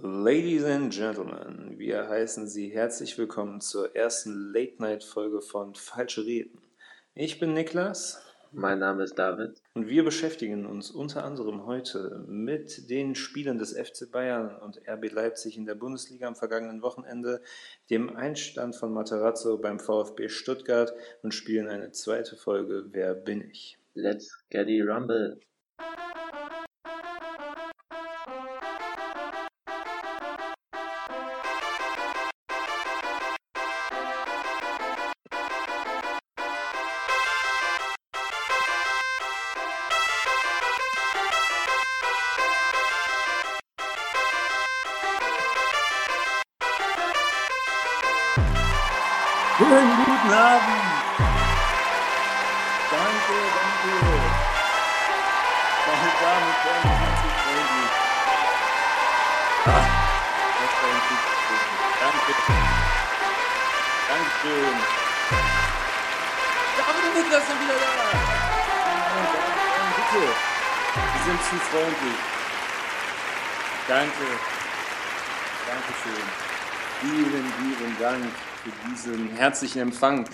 Ladies and Gentlemen, wir heißen Sie herzlich willkommen zur ersten Late-Night-Folge von Falsche Reden. Ich bin Niklas. Mein Name ist David. Und wir beschäftigen uns unter anderem heute mit den Spielen des FC Bayern und RB Leipzig in der Bundesliga am vergangenen Wochenende, dem Einstand von Materazzo beim VfB Stuttgart und spielen eine zweite Folge Wer bin ich? Let's get it rumble. Dank für diesen herzlichen Empfang.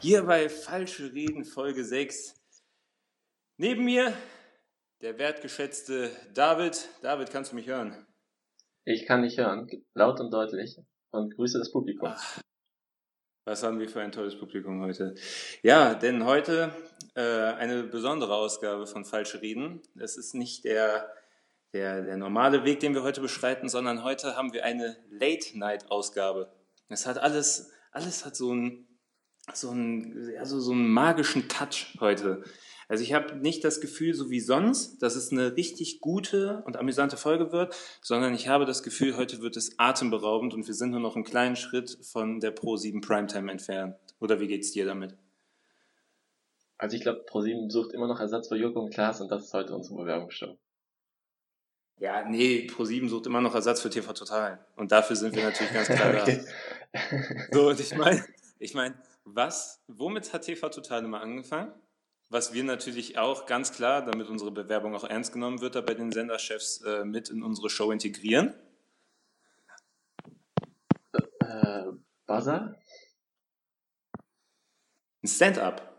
Hier bei Falsche Reden Folge 6. Neben mir der wertgeschätzte David. David, kannst du mich hören? Ich kann dich hören, laut und deutlich. Und grüße das Publikum. Ach, was haben wir für ein tolles Publikum heute? Ja, denn heute äh, eine besondere Ausgabe von Falsche Reden. Es ist nicht der, der, der normale Weg, den wir heute beschreiten, sondern heute haben wir eine Late-Night-Ausgabe. Es hat alles, alles hat so einen, so einen, also so einen magischen Touch heute. Also ich habe nicht das Gefühl, so wie sonst, dass es eine richtig gute und amüsante Folge wird, sondern ich habe das Gefühl, heute wird es atemberaubend und wir sind nur noch einen kleinen Schritt von der Pro 7 Primetime entfernt. Oder wie geht's dir damit? Also ich glaube, ProSieben sucht immer noch Ersatz für Joko und Klaas und das ist heute unsere Bewerbungsshow. Ja, nee, Pro7 sucht immer noch Ersatz für TV Total. Und dafür sind wir natürlich ganz klar da. Okay. So, und ich meine, ich mein, was, womit hat TV Total immer angefangen? Was wir natürlich auch ganz klar, damit unsere Bewerbung auch ernst genommen wird, da bei den Senderchefs äh, mit in unsere Show integrieren. äh, Buzzer? Ein Stand-up.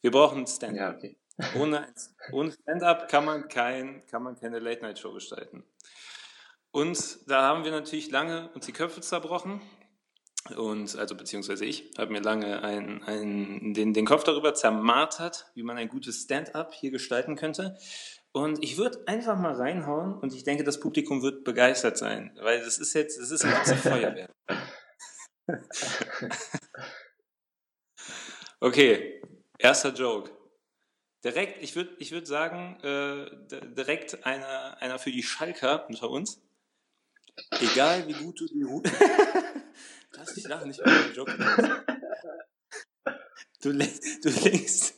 Wir brauchen ein Stand-up. Ja, okay. Ohne, ohne Stand-up kann man, kein, kann man keine Late-Night-Show gestalten. Und da haben wir natürlich lange uns die Köpfe zerbrochen. Und, also beziehungsweise ich, habe mir lange ein, ein, den, den Kopf darüber zermartert, wie man ein gutes Stand-up hier gestalten könnte. Und ich würde einfach mal reinhauen und ich denke, das Publikum wird begeistert sein, weil das ist jetzt, das ist ein bisschen Feuerwehr. okay, erster Joke. Direkt, ich würde ich würd sagen, äh, direkt einer, einer für die Schalker unter uns. Egal wie gut du die Ru Lass dich lachen, nicht über den Joke. Du, len- du, lenkst,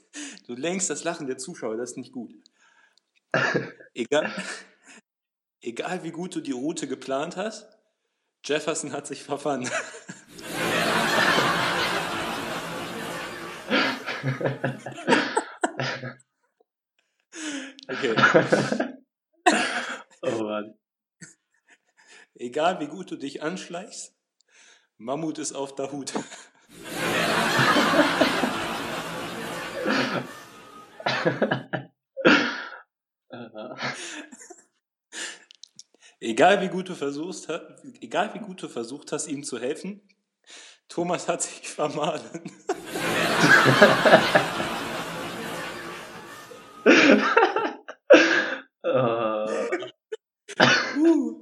du lenkst das Lachen der Zuschauer, das ist nicht gut. Egal, egal wie gut du die Route geplant hast, Jefferson hat sich verfahren. Okay. oh Mann. Egal wie gut du dich anschleichst, Mammut ist auf der Hut. Egal wie gut du versuchst, egal wie gut du versucht hast, ihm zu helfen, Thomas hat sich vermahlen. äh, Uh.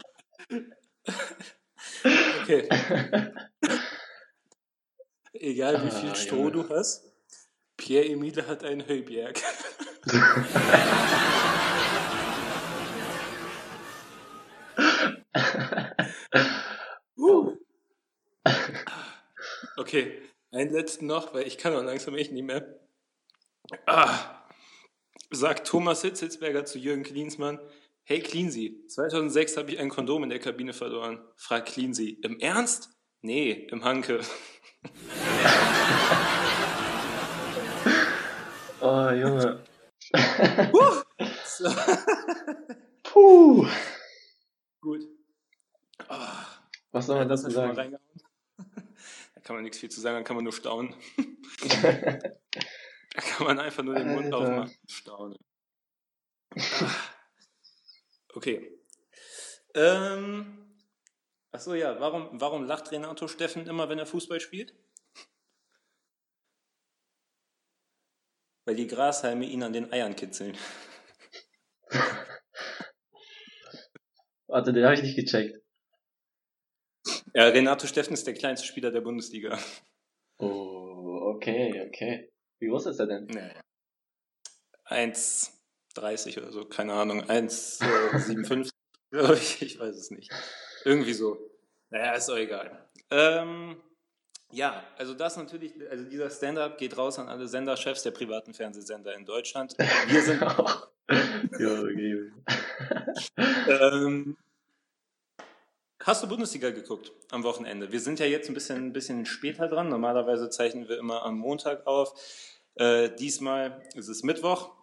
Okay. Egal wie viel Ah, Stroh Junge. du hast, Pierre Emile hat einen Heuberg. Uh. Okay, einen letzten noch, weil ich kann auch langsam echt nicht mehr. Ah. Sagt Thomas Hitzelsberger zu Jürgen Klinsmann, hey Klinsi, 2006 habe ich ein Kondom in der Kabine verloren. Fragt Klinsi, im Ernst? Nee, im Hanke. oh, Junge. Uh. Puh. Uh. Gut. Oh. Was soll man ja, dazu sagen? da kann man nichts viel zu sagen, dann kann man nur staunen. da kann man einfach nur den Alter. Mund aufmachen und staunen. Okay. Ähm, achso, ja, warum, warum lacht Renato Steffen immer, wenn er Fußball spielt? Weil die Grashalme ihn an den Eiern kitzeln. Warte, den habe ich nicht gecheckt. Ja, Renato Steffen ist der kleinste Spieler der Bundesliga. Oh, okay, okay. Wie groß ist er denn? Nee. 1,30 oder so, keine Ahnung. 1,57, glaube ich. Ich weiß es nicht. Irgendwie so. Naja, ist doch egal. Ähm, ja, also das natürlich, also dieser Stand-up geht raus an alle Senderchefs der privaten Fernsehsender in Deutschland. Wir sind. ja, okay. ähm, hast du Bundesliga geguckt am Wochenende? Wir sind ja jetzt ein bisschen, ein bisschen später dran. Normalerweise zeichnen wir immer am Montag auf. Äh, diesmal ist es Mittwoch.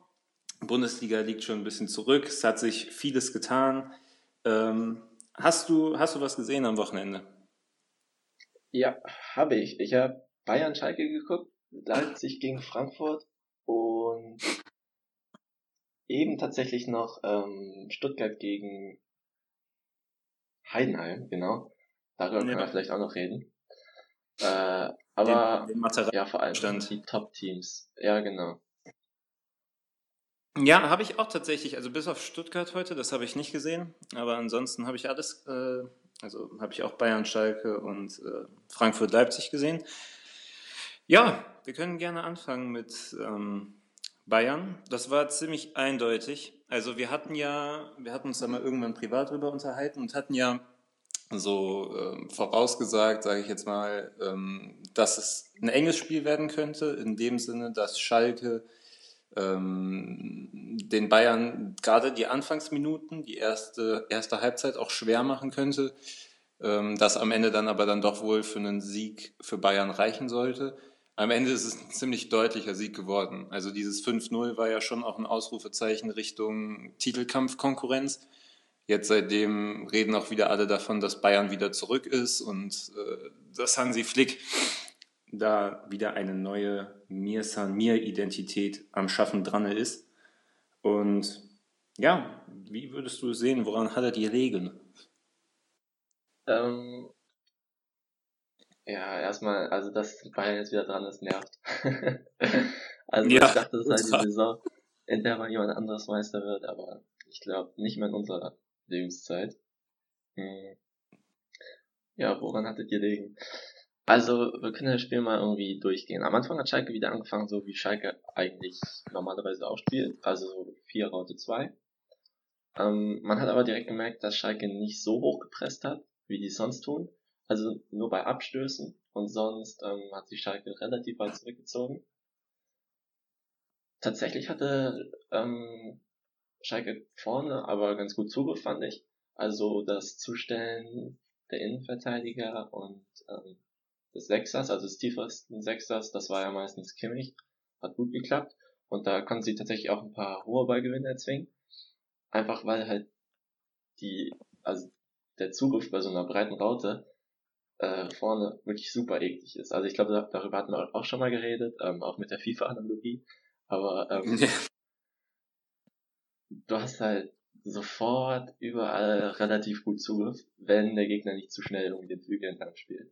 Bundesliga liegt schon ein bisschen zurück. Es hat sich vieles getan. Ähm, hast, du, hast du was gesehen am Wochenende? Ja, habe ich. Ich habe Bayern Schalke geguckt, Leipzig gegen Frankfurt und eben tatsächlich noch ähm, Stuttgart gegen Heidenheim, genau. Darüber ja. können wir vielleicht auch noch reden. Äh, aber den, den ja, vor allem stand. die Top-Teams. Ja, genau. Ja, habe ich auch tatsächlich. Also bis auf Stuttgart heute, das habe ich nicht gesehen. Aber ansonsten habe ich alles äh, also habe ich auch Bayern, Schalke und äh, Frankfurt, Leipzig gesehen. Ja, wir können gerne anfangen mit ähm, Bayern. Das war ziemlich eindeutig. Also wir hatten ja, wir hatten uns da mal irgendwann privat drüber unterhalten und hatten ja so äh, vorausgesagt, sage ich jetzt mal, ähm, dass es ein enges Spiel werden könnte, in dem Sinne, dass Schalke ähm, den Bayern gerade die Anfangsminuten, die erste, erste Halbzeit auch schwer machen könnte, ähm, das am Ende dann aber dann doch wohl für einen Sieg für Bayern reichen sollte. Am Ende ist es ein ziemlich deutlicher Sieg geworden. Also dieses 5-0 war ja schon auch ein Ausrufezeichen Richtung Titelkampfkonkurrenz. Jetzt seitdem reden auch wieder alle davon, dass Bayern wieder zurück ist und äh, dass Hansi Flick da wieder eine neue Mir San Mir Identität am Schaffen dran ist. Und ja, wie würdest du sehen, woran hat er die Regeln? Ähm, ja, erstmal, also dass Bayern jetzt wieder dran ist, nervt. also ja, ich dachte, das ist halt die Saison, in der mal jemand anderes Meister wird, aber ich glaube nicht mehr in unserer Lebenszeit. Hm. Ja, woran hattet ihr liegen? Also, wir können das Spiel mal irgendwie durchgehen. Am Anfang hat Schalke wieder angefangen, so wie Schalke eigentlich normalerweise auch spielt, also 4 Raute 2. Ähm, man hat aber direkt gemerkt, dass Schalke nicht so hoch gepresst hat, wie die sonst tun. Also nur bei Abstößen und sonst ähm, hat sich Schalke relativ weit zurückgezogen. Tatsächlich hatte ähm, Schalke vorne aber ganz gut Zugriff, fand ich. Also das Zustellen der Innenverteidiger und ähm, des Sechsers, also des tiefersten Sechsers, das war ja meistens Kimmich, hat gut geklappt. Und da konnten sie tatsächlich auch ein paar hohe Ballgewinne erzwingen. Einfach weil halt die, also der Zugriff bei so einer breiten Raute äh, vorne wirklich super eklig ist. Also ich glaube, da, darüber hatten wir auch schon mal geredet, ähm, auch mit der FIFA-Analogie. Aber ähm, du hast halt sofort überall relativ gut Zugriff, wenn der Gegner nicht zu schnell um den Flügel entlang spielt.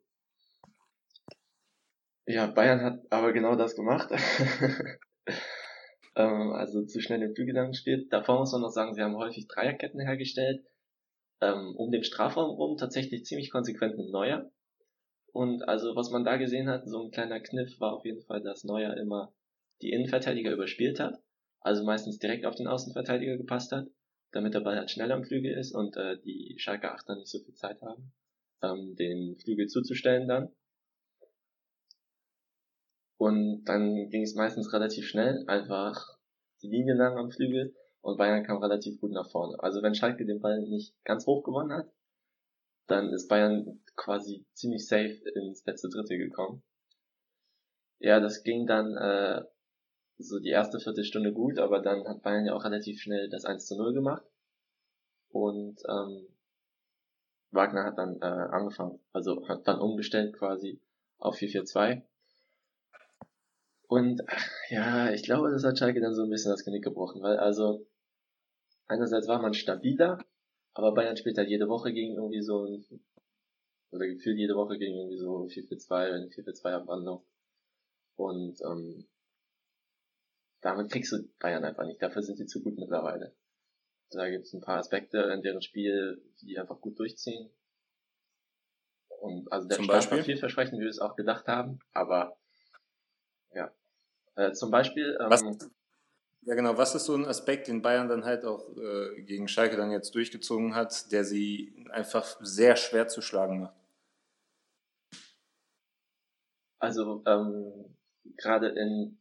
Ja, Bayern hat aber genau das gemacht. ähm, also zu schnell den Flügel gespielt. Davor muss man noch sagen, sie haben häufig Dreierketten hergestellt. Ähm, um den Strafraum rum tatsächlich ziemlich konsequent mit Neuer. Und also was man da gesehen hat, so ein kleiner Kniff war auf jeden Fall, dass Neuer immer die Innenverteidiger überspielt hat. Also meistens direkt auf den Außenverteidiger gepasst hat, damit der Ball halt schnell am Flügel ist und äh, die Schalke Achter nicht so viel Zeit haben, ähm, den Flügel zuzustellen dann. Und dann ging es meistens relativ schnell, einfach die Linie lang am Flügel und Bayern kam relativ gut nach vorne. Also wenn Schalke den Ball nicht ganz hoch gewonnen hat, dann ist Bayern quasi ziemlich safe ins letzte Drittel gekommen. Ja, das ging dann äh, so die erste Viertelstunde gut, aber dann hat Bayern ja auch relativ schnell das 1 zu 0 gemacht. Und ähm, Wagner hat dann äh, angefangen, also hat dann umgestellt quasi auf 4-4-2. Und ja, ich glaube, das hat Schalke dann so ein bisschen das Genick gebrochen, weil also einerseits war man stabiler, aber Bayern spielt halt jede Woche gegen irgendwie so ein, oder gefühlt jede Woche gegen irgendwie so 4-4-2, eine 4-4-2-Abwandlung. Und ähm, damit kriegst du Bayern einfach nicht. Dafür sind sie zu gut mittlerweile. Da gibt es ein paar Aspekte in deren Spiel, die einfach gut durchziehen. Und also der zum Start Beispiel? war vielversprechend, wie wir es auch gedacht haben, aber ja. Äh, zum Beispiel. Ähm, was, ja genau, was ist so ein Aspekt, den Bayern dann halt auch äh, gegen Schalke dann jetzt durchgezogen hat, der sie einfach sehr schwer zu schlagen macht? Also ähm, gerade in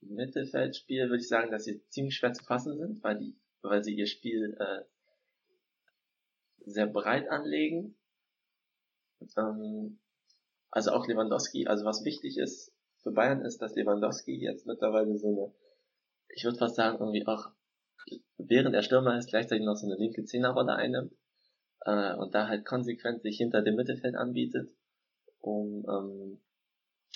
Mittelfeldspiel würde ich sagen, dass sie ziemlich schwer zu fassen sind, weil die weil sie ihr Spiel äh, sehr breit anlegen. Ähm, also auch Lewandowski, also was wichtig ist für Bayern ist, dass Lewandowski jetzt mittlerweile so eine, ich würde fast sagen, irgendwie auch während er Stürmer ist, gleichzeitig noch so eine linke Zehnerrolle einnimmt äh, und da halt konsequent sich hinter dem Mittelfeld anbietet, um ähm,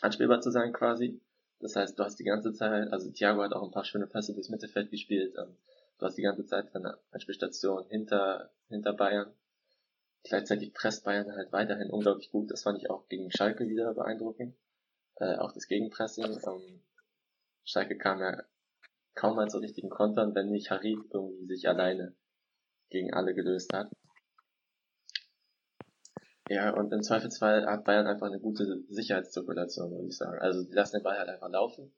anspielbar zu sein quasi. Das heißt, du hast die ganze Zeit, also Thiago hat auch ein paar schöne Pässe durchs Mittelfeld gespielt, ähm, Du hast die ganze Zeit eine Anspielstation hinter, hinter Bayern. Gleichzeitig presst Bayern halt weiterhin unglaublich gut. Das fand ich auch gegen Schalke wieder beeindruckend. Äh, auch das Gegenpressing. Ähm, Schalke kam ja kaum mal zu richtigen Kontern, wenn nicht Harid irgendwie sich alleine gegen alle gelöst hat. Ja, und im Zweifelsfall hat Bayern einfach eine gute Sicherheitszirkulation, würde ich sagen. Also die lassen den Ball halt einfach laufen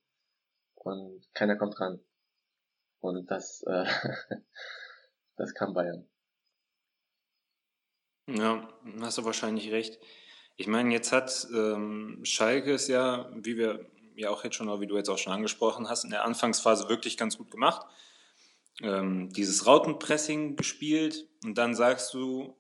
und keiner kommt ran. Und das, äh, das kann Bayern. Ja, hast du wahrscheinlich recht. Ich meine, jetzt hat ähm, Schalke es ja, wie wir ja auch jetzt schon, wie du jetzt auch schon angesprochen hast, in der Anfangsphase wirklich ganz gut gemacht. Ähm, dieses Rautenpressing gespielt und dann sagst du,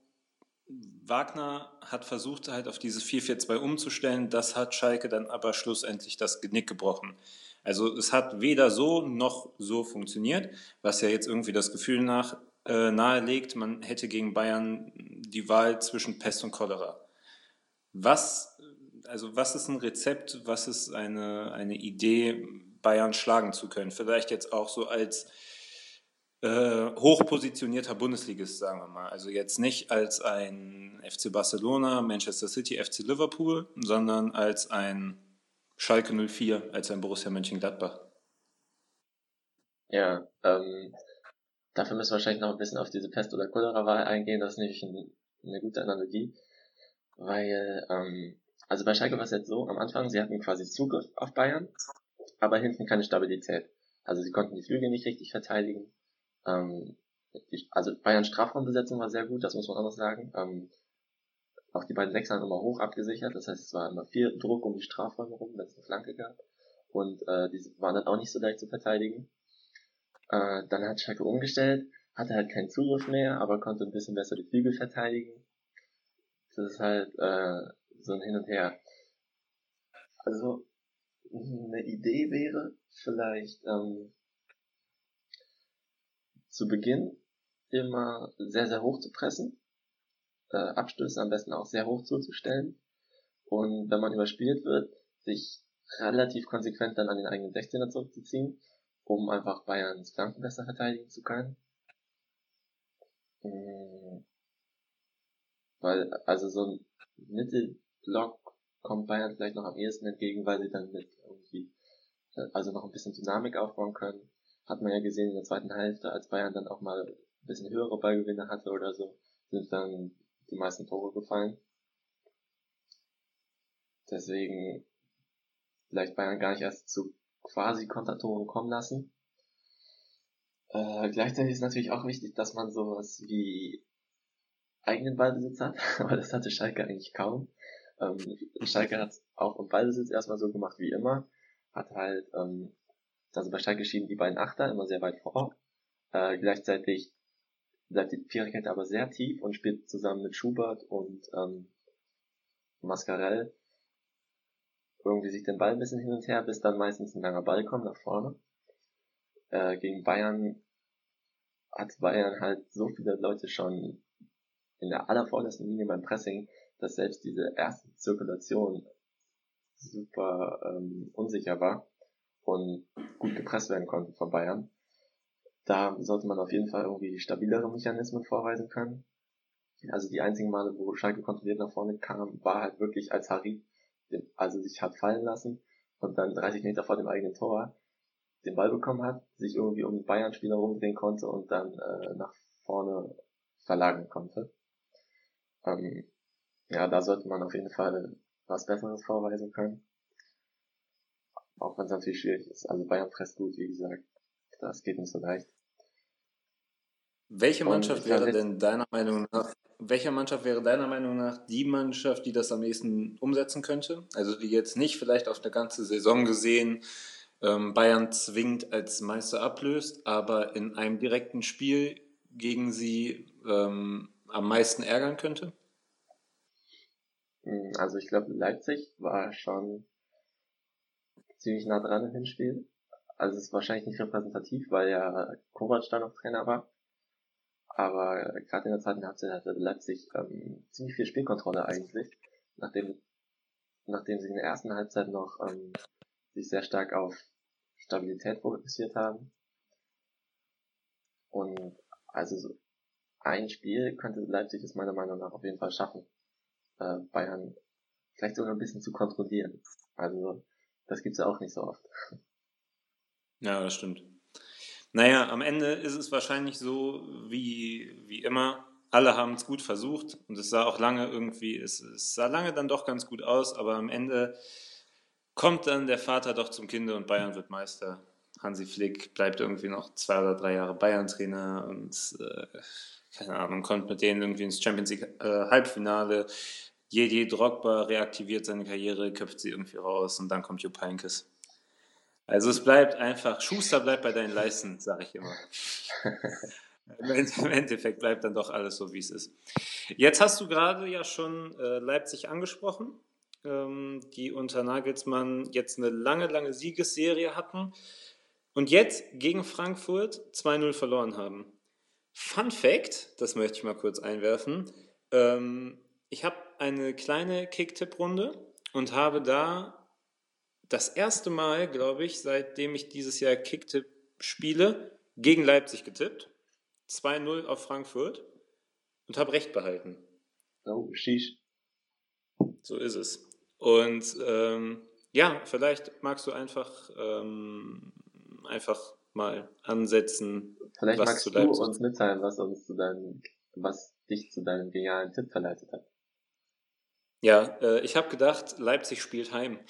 Wagner hat versucht halt auf dieses 4-4-2 umzustellen, das hat Schalke dann aber schlussendlich das Genick gebrochen. Also es hat weder so noch so funktioniert, was ja jetzt irgendwie das Gefühl nach, äh, nahelegt, man hätte gegen Bayern die Wahl zwischen Pest und Cholera. Was, also was ist ein Rezept, was ist eine, eine Idee, Bayern schlagen zu können? Vielleicht jetzt auch so als äh, hochpositionierter Bundesligist, sagen wir mal. Also jetzt nicht als ein FC Barcelona, Manchester City, FC Liverpool, sondern als ein Schalke 04 als ein Borussia Mönchengladbach. Ja, ähm, dafür müssen wir wahrscheinlich noch ein bisschen auf diese Pest- oder Cholera-Wahl eingehen. Das ist nämlich ein, eine gute Analogie, weil, ähm, also bei Schalke war es jetzt so, am Anfang, sie hatten quasi Zugriff auf Bayern, aber hinten keine Stabilität. Also sie konnten die Flügel nicht richtig verteidigen. Ähm, die, also Bayerns Strafraumbesetzung war sehr gut, das muss man auch noch sagen. Ähm, auch die beiden Sechser haben immer hoch abgesichert, das heißt, es war immer viel Druck um die Strafräume rum, wenn es eine Flanke gab. Und äh, die waren dann auch nicht so leicht zu verteidigen. Äh, dann hat Schalke umgestellt, hatte halt keinen Zugriff mehr, aber konnte ein bisschen besser die Flügel verteidigen. Das ist halt äh, so ein Hin und Her. Also eine Idee wäre vielleicht ähm, zu Beginn immer sehr, sehr hoch zu pressen äh, Abstöße am besten auch sehr hoch zuzustellen. Und wenn man überspielt wird, sich relativ konsequent dann an den eigenen 16er zurückzuziehen, um einfach Bayerns Flanken besser verteidigen zu können. Mhm. Weil, also so ein Mittelblock kommt Bayern vielleicht noch am ehesten entgegen, weil sie dann mit irgendwie, also noch ein bisschen Dynamik aufbauen können. Hat man ja gesehen in der zweiten Hälfte, als Bayern dann auch mal ein bisschen höhere Ballgewinne hatte oder so, sind dann die meisten Tore gefallen. Deswegen vielleicht Bayern gar nicht erst zu quasi Kontertoren kommen lassen. Äh, gleichzeitig ist natürlich auch wichtig, dass man sowas wie eigenen Ballbesitz hat, aber das hatte Schalke eigentlich kaum. Ähm, Schalke hat auch im Ballbesitz erstmal so gemacht wie immer, hat halt, ähm, also bei Schalke schieben die beiden Achter immer sehr weit vor, äh, gleichzeitig bleibt die Viererkette aber sehr tief und spielt zusammen mit Schubert und ähm, Mascarell irgendwie sich den Ball ein bisschen hin und her, bis dann meistens ein langer Ball kommt nach vorne. Äh, gegen Bayern hat Bayern halt so viele Leute schon in der allervordersten Linie beim Pressing, dass selbst diese erste Zirkulation super ähm, unsicher war und gut gepresst werden konnte von Bayern. Da sollte man auf jeden Fall irgendwie stabilere Mechanismen vorweisen können. Also die einzigen Male, wo Schalke kontrolliert nach vorne kam, war halt wirklich als Harry, also sich hat fallen lassen und dann 30 Meter vor dem eigenen Tor den Ball bekommen hat, sich irgendwie um Bayern-Spieler rumdrehen konnte und dann äh, nach vorne verlagern konnte. Ähm, ja, da sollte man auf jeden Fall was Besseres vorweisen können. Auch wenn es natürlich schwierig ist. Also Bayern presst gut, wie gesagt. Das geht nicht so leicht. Welche Mannschaft wäre denn deiner Meinung nach, welcher Mannschaft wäre deiner Meinung nach die Mannschaft, die das am ehesten umsetzen könnte? Also die jetzt nicht vielleicht auf eine ganze Saison gesehen ähm, Bayern zwingend als Meister ablöst, aber in einem direkten Spiel gegen sie ähm, am meisten ärgern könnte? Hm, also ich glaube, Leipzig war schon ziemlich nah dran im Hinspiel. Also es ist wahrscheinlich nicht repräsentativ, weil ja Kovac da noch Trainer war. Aber gerade in der zweiten Halbzeit hatte Leipzig ähm, ziemlich viel Spielkontrolle eigentlich, nachdem nachdem sie in der ersten Halbzeit noch ähm, sich sehr stark auf Stabilität fokussiert haben. Und also so ein Spiel könnte Leipzig es meiner Meinung nach auf jeden Fall schaffen, äh, Bayern vielleicht sogar ein bisschen zu kontrollieren. Also das gibt's ja auch nicht so oft. Ja, das stimmt. Naja, am Ende ist es wahrscheinlich so wie, wie immer. Alle haben es gut versucht und es sah auch lange irgendwie, es, es sah lange dann doch ganz gut aus, aber am Ende kommt dann der Vater doch zum Kinder und Bayern wird Meister. Hansi Flick bleibt irgendwie noch zwei oder drei Jahre Bayern-Trainer und äh, keine Ahnung, kommt mit denen irgendwie ins Champions League äh, Halbfinale. Jedi Drogba reaktiviert seine Karriere, köpft sie irgendwie raus und dann kommt Jupp Heynckes. Also es bleibt einfach, Schuster bleibt bei deinen Leisten, sage ich immer. Im Endeffekt bleibt dann doch alles so, wie es ist. Jetzt hast du gerade ja schon äh, Leipzig angesprochen ähm, die unter Nagelsmann jetzt eine lange, lange Siegesserie hatten und jetzt gegen Frankfurt 2-0 verloren haben. Fun Fact, das möchte ich mal kurz einwerfen. Ähm, ich habe eine kleine Kick-Tipp-Runde und habe da das erste Mal, glaube ich, seitdem ich dieses Jahr Kick-Tipp spiele, gegen Leipzig getippt. 2-0 auf Frankfurt und habe recht behalten. Oh, sheesh. So ist es. Und ähm, ja, vielleicht magst du einfach, ähm, einfach mal ansetzen. Vielleicht was magst du, du uns mitteilen, was uns zu deinem, was dich zu deinem genialen Tipp verleitet hat. Ja, äh, ich habe gedacht, Leipzig spielt heim.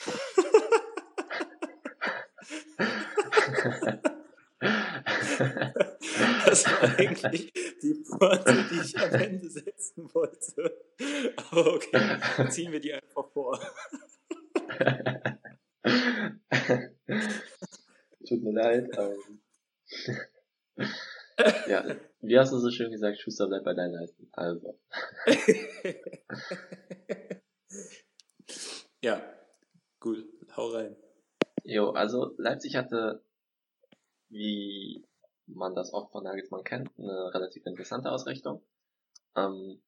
das war eigentlich die Worte, die ich am Ende setzen wollte. Aber okay, ziehen wir die einfach vor. Tut mir leid. Ähm. ja, wie hast du so schön gesagt, Schuster bleibt bei deinen Leisten. Also. ja, gut, hau rein. Jo, also Leipzig hatte, wie man das oft von Nagelsmann kennt, eine relativ interessante Ausrichtung. Ähm,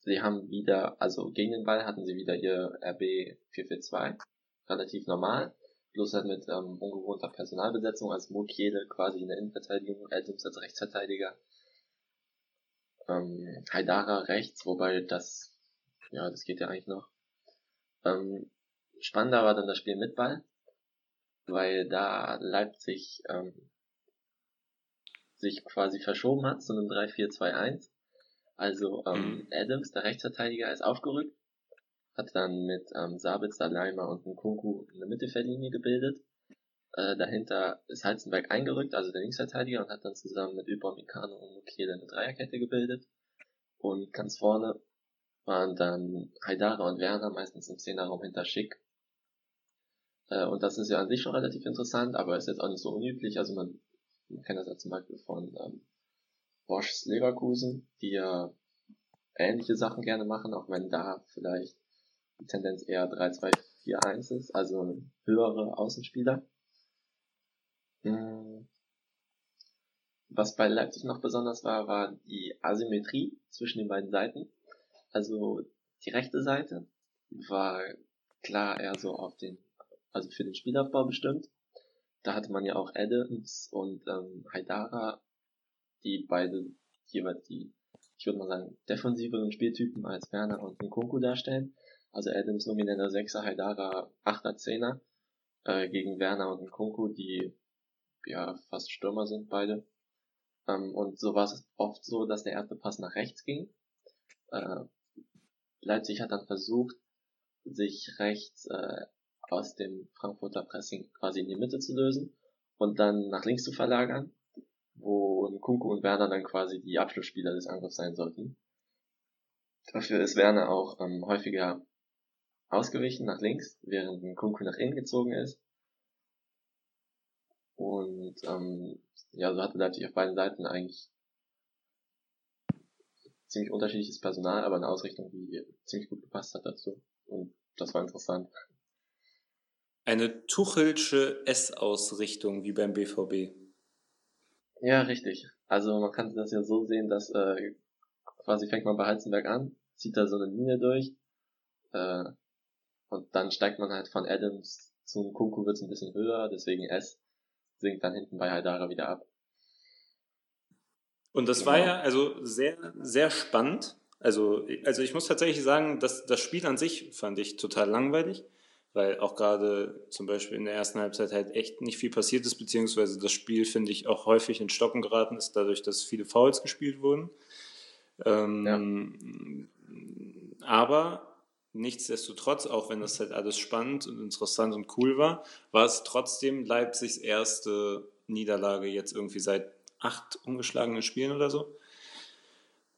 sie haben wieder, also gegen den Ball hatten sie wieder ihr RB 442, relativ normal, bloß halt mit ähm, ungewohnter Personalbesetzung, als Mokiele quasi in der Innenverteidigung, Elsims als Rechtsverteidiger, ähm, Haidara rechts, wobei das, ja, das geht ja eigentlich noch. Ähm, spannender war dann das Spiel mit Ball, weil da Leipzig ähm, sich quasi verschoben hat zu einem 3-4-2-1. Also ähm, mhm. Adams, der Rechtsverteidiger, ist aufgerückt, hat dann mit ähm, Sabitzer, Leimer und Nkunku eine Mittelfeldlinie gebildet. Äh, dahinter ist Heizenberg eingerückt, also der Linksverteidiger, und hat dann zusammen mit Upamecano und Mukele eine Dreierkette gebildet. Und ganz vorne waren dann Haidara und Werner, meistens im Zehnerraum hinter Schick. Äh, und das ist ja an sich schon relativ interessant, aber ist jetzt auch nicht so unüblich. Also man man kennt das ja zum Beispiel von ähm, Bosch's Leverkusen, die ja ähnliche Sachen gerne machen, auch wenn da vielleicht Tendenz eher 3-2-4-1 ist, also höhere Außenspieler. Hm. was bei Leipzig noch besonders war, war die Asymmetrie zwischen den beiden Seiten. Also die rechte Seite war klar eher so auf den, also für den Spielaufbau bestimmt. Da hatte man ja auch Adams und ähm, Haidara, die beide jeweils die, ich würde mal sagen, defensiveren Spieltypen als Werner und Nkunku darstellen. Also Adams nomineller Sechser, Haidara Achter, Zehner äh, gegen Werner und Nkunku, die ja fast Stürmer sind beide. Ähm, und so war es oft so, dass der erste Pass nach rechts ging. Äh, Leipzig hat dann versucht, sich rechts äh, aus dem Frankfurter Pressing quasi in die Mitte zu lösen und dann nach links zu verlagern, wo Kunku und Werner dann quasi die Abschlussspieler des Angriffs sein sollten. Dafür ist Werner auch ähm, häufiger ausgewichen nach links, während Kunku nach innen gezogen ist. Und ähm, ja, so hatte Leipzig auf beiden Seiten eigentlich ziemlich unterschiedliches Personal, aber eine Ausrichtung, die ziemlich gut gepasst hat dazu. Und das war interessant. Eine Tuchelsche S-Ausrichtung wie beim BVB. Ja, richtig. Also man kann das ja so sehen, dass äh, quasi fängt man bei Heizenberg an, zieht da so eine Linie durch äh, und dann steigt man halt von Adams zum Kunku wird's ein bisschen höher, deswegen S sinkt dann hinten bei Haidara wieder ab. Und das genau. war ja also sehr, sehr spannend. Also, also ich muss tatsächlich sagen, dass das Spiel an sich fand ich total langweilig, weil auch gerade zum Beispiel in der ersten Halbzeit halt echt nicht viel passiert ist, beziehungsweise das Spiel, finde ich, auch häufig in Stocken geraten ist, dadurch, dass viele Fouls gespielt wurden. Ähm, ja. Aber nichtsdestotrotz, auch wenn das halt alles spannend und interessant und cool war, war es trotzdem Leipzigs erste Niederlage jetzt irgendwie seit acht ungeschlagenen Spielen oder so.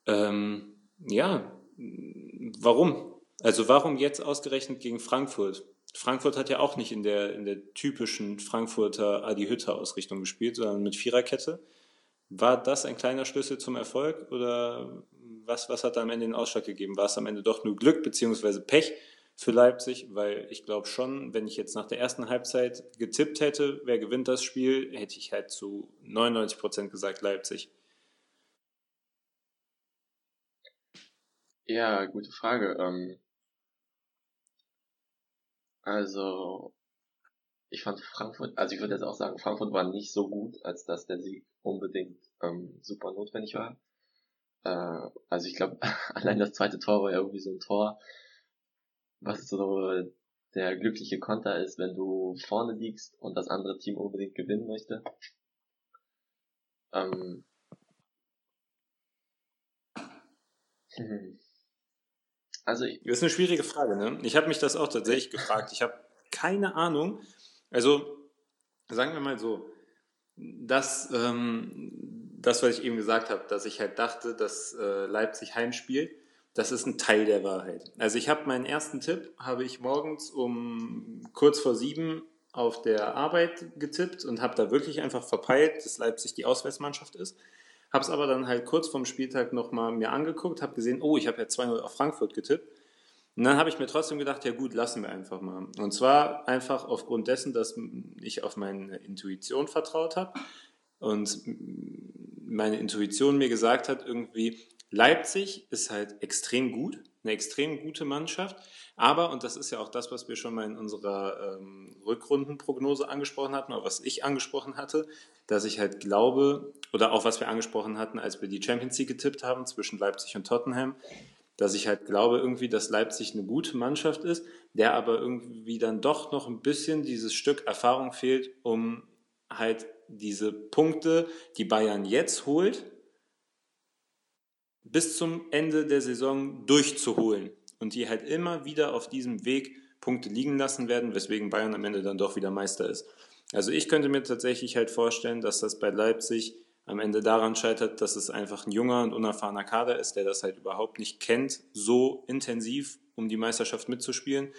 Ähm, ja, warum? Also warum jetzt ausgerechnet gegen Frankfurt? Frankfurt hat ja auch nicht in der, in der typischen Frankfurter Adi Hütter Ausrichtung gespielt, sondern mit Viererkette. War das ein kleiner Schlüssel zum Erfolg oder was, was hat da am Ende den Ausschlag gegeben? War es am Ende doch nur Glück bzw. Pech für Leipzig? Weil ich glaube schon, wenn ich jetzt nach der ersten Halbzeit getippt hätte, wer gewinnt das Spiel, hätte ich halt zu 99 Prozent gesagt Leipzig. Ja, gute Frage. Ähm, also, ich fand Frankfurt, also ich würde jetzt auch sagen, Frankfurt war nicht so gut, als dass der Sieg unbedingt ähm, super notwendig war. Äh, also ich glaube, allein das zweite Tor war ja irgendwie so ein Tor, was so der glückliche Konter ist, wenn du vorne liegst und das andere Team unbedingt gewinnen möchte. Ähm, hm. Also das ist eine schwierige Frage. Ne? Ich habe mich das auch tatsächlich gefragt. Ich habe keine Ahnung. Also sagen wir mal so, dass ähm, das, was ich eben gesagt habe, dass ich halt dachte, dass äh, Leipzig heimspielt, das ist ein Teil der Wahrheit. Also ich habe meinen ersten Tipp, habe ich morgens um kurz vor sieben auf der Arbeit getippt und habe da wirklich einfach verpeilt, dass Leipzig die Auswärtsmannschaft ist. Habe es aber dann halt kurz vorm Spieltag nochmal mir angeguckt, habe gesehen, oh, ich habe ja 2-0 auf Frankfurt getippt. Und dann habe ich mir trotzdem gedacht, ja gut, lassen wir einfach mal. Und zwar einfach aufgrund dessen, dass ich auf meine Intuition vertraut habe und meine Intuition mir gesagt hat, irgendwie, Leipzig ist halt extrem gut, eine extrem gute Mannschaft, aber, und das ist ja auch das, was wir schon mal in unserer ähm, Rückrundenprognose angesprochen hatten, oder was ich angesprochen hatte, dass ich halt glaube, oder auch was wir angesprochen hatten, als wir die Champions League getippt haben zwischen Leipzig und Tottenham, dass ich halt glaube irgendwie, dass Leipzig eine gute Mannschaft ist, der aber irgendwie dann doch noch ein bisschen dieses Stück Erfahrung fehlt, um halt diese Punkte, die Bayern jetzt holt, bis zum Ende der Saison durchzuholen und die halt immer wieder auf diesem Weg Punkte liegen lassen werden, weswegen Bayern am Ende dann doch wieder Meister ist. Also ich könnte mir tatsächlich halt vorstellen, dass das bei Leipzig am Ende daran scheitert, dass es einfach ein junger und unerfahrener Kader ist, der das halt überhaupt nicht kennt, so intensiv, um die Meisterschaft mitzuspielen.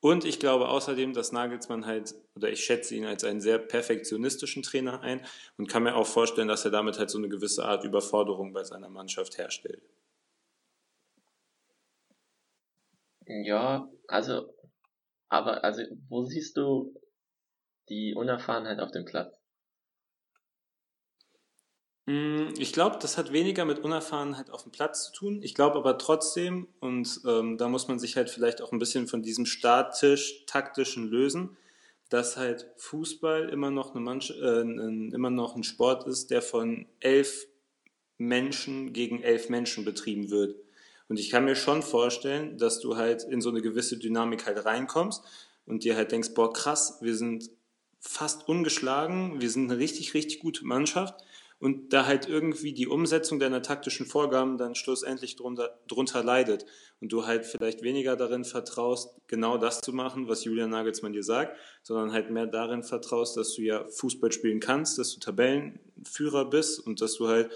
Und ich glaube außerdem, dass Nagelsmann halt, oder ich schätze ihn als einen sehr perfektionistischen Trainer ein und kann mir auch vorstellen, dass er damit halt so eine gewisse Art Überforderung bei seiner Mannschaft herstellt. Ja, also, aber, also, wo siehst du die Unerfahrenheit auf dem Platz? Mm, ich glaube, das hat weniger mit Unerfahrenheit auf dem Platz zu tun. Ich glaube aber trotzdem, und ähm, da muss man sich halt vielleicht auch ein bisschen von diesem statisch-taktischen lösen, dass halt Fußball immer noch, eine Mannschaft, äh, immer noch ein Sport ist, der von elf Menschen gegen elf Menschen betrieben wird. Und ich kann mir schon vorstellen, dass du halt in so eine gewisse Dynamik halt reinkommst und dir halt denkst, boah, krass, wir sind fast ungeschlagen, wir sind eine richtig, richtig gute Mannschaft und da halt irgendwie die Umsetzung deiner taktischen Vorgaben dann schlussendlich drunter, drunter leidet und du halt vielleicht weniger darin vertraust, genau das zu machen, was Julian Nagelsmann dir sagt, sondern halt mehr darin vertraust, dass du ja Fußball spielen kannst, dass du Tabellenführer bist und dass du halt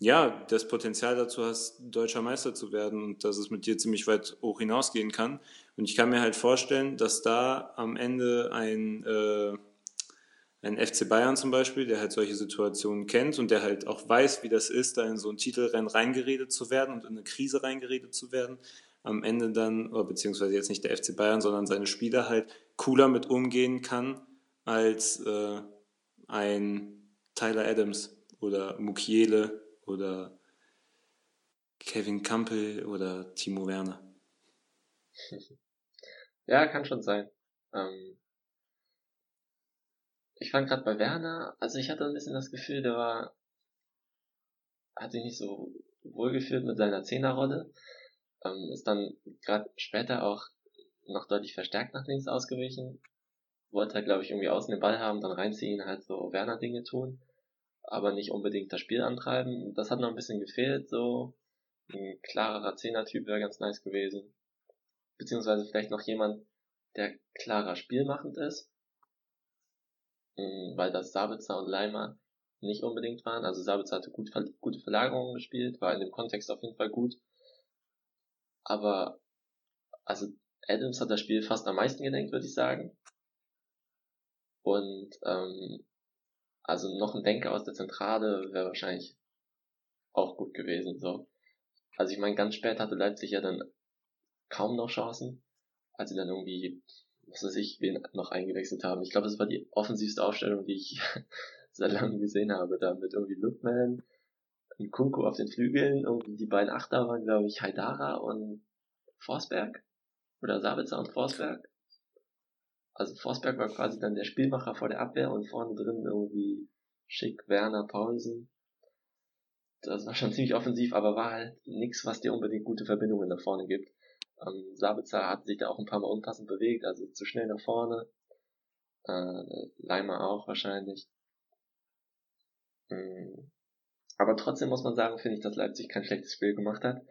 ja, das Potenzial dazu hast, deutscher Meister zu werden und dass es mit dir ziemlich weit hoch hinausgehen kann. Und ich kann mir halt vorstellen, dass da am Ende ein äh, ein FC Bayern zum Beispiel, der halt solche Situationen kennt und der halt auch weiß, wie das ist, da in so ein Titelrennen reingeredet zu werden und in eine Krise reingeredet zu werden, am Ende dann, oder beziehungsweise jetzt nicht der FC Bayern, sondern seine Spieler halt cooler mit umgehen kann als äh, ein Tyler Adams oder Mukiele oder Kevin Campbell oder Timo Werner. Ja, kann schon sein. Ähm, ich fand gerade bei Werner, also ich hatte ein bisschen das Gefühl, der war, hat sich nicht so wohlgefühlt mit seiner Zehnerrolle, ähm, ist dann gerade später auch noch deutlich verstärkt nach links ausgewichen, wollte halt, glaube ich, irgendwie außen den Ball haben, dann reinziehen, halt so Werner-Dinge tun, aber nicht unbedingt das Spiel antreiben. Das hat noch ein bisschen gefehlt, so. Ein klarerer Zehner-Typ wäre ganz nice gewesen. Beziehungsweise vielleicht noch jemand, der klarer spielmachend ist, weil das Sabitzer und Leimer nicht unbedingt waren. Also Sabitzer hatte gut, gute Verlagerungen gespielt, war in dem Kontext auf jeden Fall gut. Aber also Adams hat das Spiel fast am meisten gedenkt, würde ich sagen. Und ähm, also noch ein Denker aus der Zentrale wäre wahrscheinlich auch gut gewesen. So. Also ich meine, ganz spät hatte Leipzig ja dann kaum noch Chancen, als sie dann irgendwie was weiß ich, wen noch eingewechselt haben. Ich glaube, das war die offensivste Aufstellung, die ich seit langem gesehen habe. Da mit irgendwie Lookman, ein Kunku auf den Flügeln, irgendwie die beiden Achter waren, glaube ich, Haidara und Forsberg. Oder Sabitzer und Forsberg. Also Forsberg war quasi dann der Spielmacher vor der Abwehr und vorne drin irgendwie Schick, Werner, Paulsen. Das war schon ziemlich offensiv, aber war halt nichts, was dir unbedingt gute Verbindungen nach vorne gibt. Ähm, Sabitzer hat sich da auch ein paar Mal unpassend bewegt, also zu schnell nach vorne. Äh, Leimer auch wahrscheinlich. Mhm. Aber trotzdem muss man sagen, finde ich, dass Leipzig kein schlechtes Spiel gemacht hat.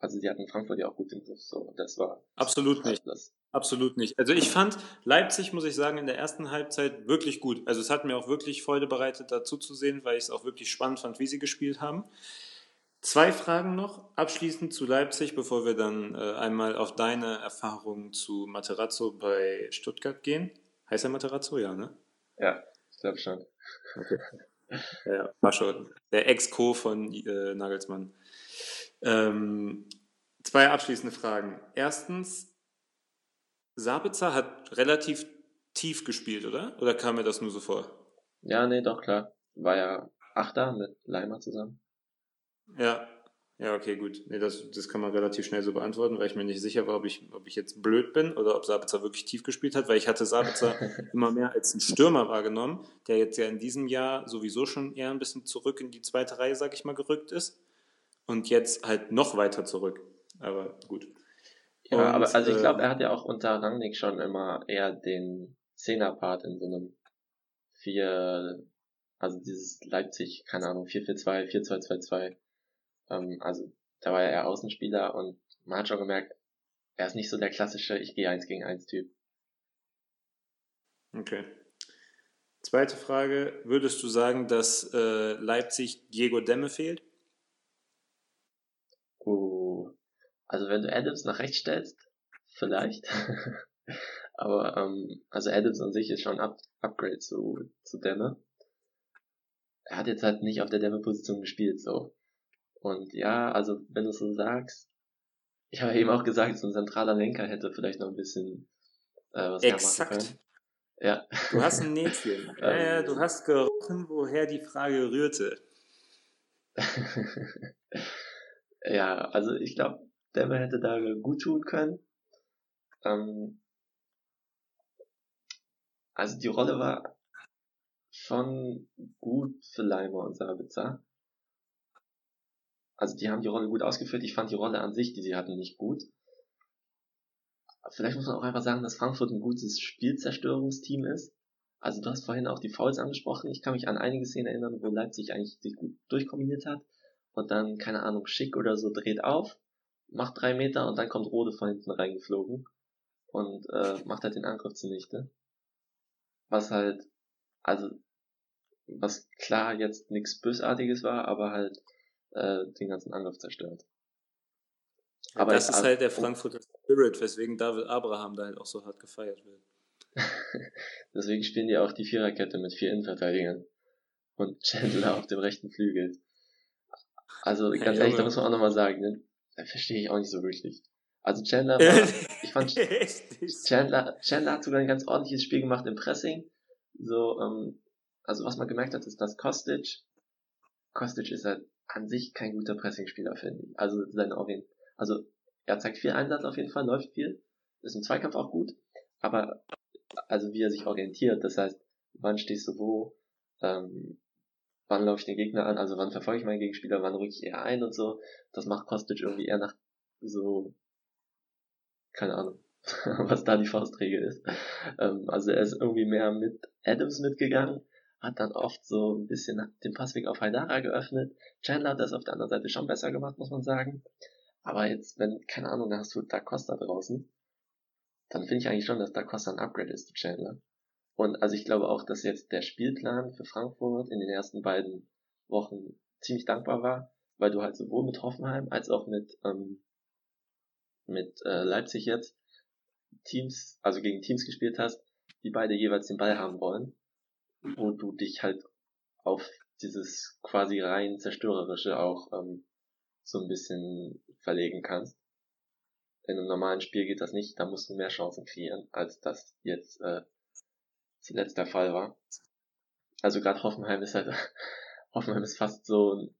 Also sie hatten Frankfurt ja auch gut im Griff, so das war absolut nicht. Das. Absolut nicht. Also ich fand Leipzig, muss ich sagen, in der ersten Halbzeit wirklich gut. Also es hat mir auch wirklich Freude bereitet, dazu zu sehen, weil ich es auch wirklich spannend fand, wie sie gespielt haben. Zwei Fragen noch abschließend zu Leipzig, bevor wir dann äh, einmal auf deine Erfahrungen zu Materazzo bei Stuttgart gehen. Heißt er Materazzo, ja, ne? Ja, ich glaube schon. Okay. Ja, war schon. Der Ex-Co von äh, Nagelsmann. Ähm, zwei abschließende Fragen. Erstens, Sabitzer hat relativ tief gespielt, oder? Oder kam mir das nur so vor? Ja, nee, doch, klar. War ja Achter mit Leimer zusammen. Ja, ja, okay, gut. Nee, das, das kann man relativ schnell so beantworten, weil ich mir nicht sicher war, ob ich, ob ich jetzt blöd bin oder ob Sabitzer wirklich tief gespielt hat, weil ich hatte Sabitzer immer mehr als einen Stürmer wahrgenommen, der jetzt ja in diesem Jahr sowieso schon eher ein bisschen zurück in die zweite Reihe, sag ich mal, gerückt ist. Und jetzt halt noch weiter zurück. Aber gut. Ja, und, aber also ich glaube, äh, er hat ja auch unter Rangnick schon immer eher den Zehner-Part in so einem vier, also dieses Leipzig, keine Ahnung, 4-4-2, 4-2-2-2 ähm, also da war er eher Außenspieler und man hat schon gemerkt, er ist nicht so der klassische Ich gehe eins gegen eins Typ. Okay. Zweite Frage, würdest du sagen, dass äh, Leipzig Diego Demme fehlt? Uh, also wenn du Adams nach rechts stellst, vielleicht. Aber ähm, also Adams an sich ist schon Up Upgrade zu, zu Demme. Er hat jetzt halt nicht auf der Demme-Position gespielt, so. Und ja, also wenn du so sagst, ich habe eben auch gesagt, so ein zentraler Lenker hätte vielleicht noch ein bisschen äh, was Exakt. machen können. Ja. Du hast ein Näschen. ja, ja, du hast gerochen, woher die Frage rührte. ja, also ich glaube, Denver hätte da gut tun können. Ähm, also die Rolle war schon gut für Leimer und Sabitzer. Also die haben die Rolle gut ausgeführt. Ich fand die Rolle an sich, die sie hatten, nicht gut. Vielleicht muss man auch einfach sagen, dass Frankfurt ein gutes Spielzerstörungsteam ist. Also du hast vorhin auch die Fouls angesprochen. Ich kann mich an einige Szenen erinnern, wo Leipzig eigentlich sich gut durchkombiniert hat. Und dann, keine Ahnung, Schick oder so dreht auf, macht drei Meter und dann kommt Rode von hinten reingeflogen und äh, macht halt den Angriff zunichte. Was halt, also, was klar jetzt nichts Bösartiges war, aber halt äh, den ganzen Angriff zerstört. Aber das ist halt der Frankfurter Spirit, weswegen David Abraham da halt auch so hart gefeiert wird. Deswegen spielen die auch die Viererkette mit vier Innenverteidigern und Chandler auf dem rechten Flügel. Also ganz ja, ehrlich, da muss man auch nochmal sagen, ne? da verstehe ich auch nicht so wirklich. Also Chandler war, ich fand Chandler, Chandler hat sogar ein ganz ordentliches Spiel gemacht im Pressing. So, ähm, also was man gemerkt hat, ist, dass Kostic, Kostic ist halt an sich kein guter Pressingspieler, finde ich. Also seine Orient, also er zeigt viel Einsatz auf jeden Fall, läuft viel, ist im Zweikampf auch gut, aber also wie er sich orientiert, das heißt, wann stehst du wo, ähm, wann laufe ich den Gegner an, also wann verfolge ich meinen Gegenspieler, wann rücke ich eher ein und so, das macht Kostic irgendwie eher nach so, keine Ahnung, was da die Faustregel ist. Ähm, also er ist irgendwie mehr mit Adams mitgegangen, hat dann oft so ein bisschen den Passweg auf Haidara geöffnet. Chandler hat das auf der anderen Seite schon besser gemacht, muss man sagen. Aber jetzt, wenn, keine Ahnung, hast du Da Costa draußen, dann finde ich eigentlich schon, dass Da Costa ein Upgrade ist zu Chandler. Und also ich glaube auch, dass jetzt der Spielplan für Frankfurt in den ersten beiden Wochen ziemlich dankbar war, weil du halt sowohl mit Hoffenheim als auch mit, ähm, mit äh, Leipzig jetzt Teams, also gegen Teams gespielt hast, die beide jeweils den Ball haben wollen, wo du dich halt auf dieses quasi rein zerstörerische auch ähm, so ein bisschen verlegen kannst. In einem normalen Spiel geht das nicht, da musst du mehr Chancen kreieren, als das jetzt äh, zuletzt der Fall war. Also gerade Hoffenheim ist halt, Hoffenheim ist fast so ein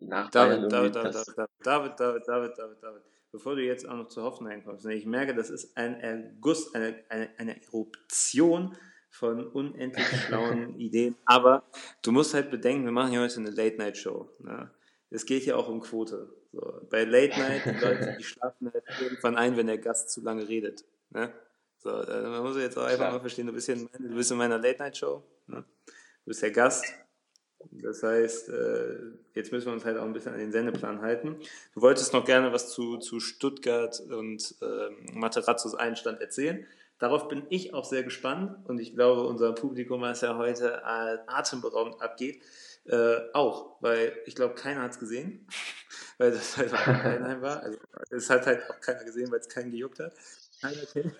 nach David, David, David, David, David, David, David, David, bevor du jetzt auch noch zu Hoffenheim kommst, ne, ich merke, das ist ein Erguss, eine, eine, eine Eruption von unendlich schlauen Ideen. Aber du musst halt bedenken, wir machen hier heute eine Late-Night-Show. Ne? Es geht ja auch um Quote. So, bei Late Night, die Leute, die schlafen halt irgendwann ein, wenn der Gast zu lange redet. Ne? So, man muss jetzt auch einfach Klar. mal verstehen, du bist, hier in, du bist in meiner Late-Night-Show, ne? du bist der Gast. Das heißt, äh, jetzt müssen wir uns halt auch ein bisschen an den Sendeplan halten. Du wolltest noch gerne was zu, zu Stuttgart und äh, Materazzos Einstand erzählen. Darauf bin ich auch sehr gespannt und ich glaube, unser Publikum, was ja heute äh, atemberaubend abgeht, äh, auch, weil ich glaube, keiner hat es gesehen, weil das halt auch Einheim war. Also, es hat halt auch keiner gesehen, weil es keinen gejuckt hat. Keiner kennt.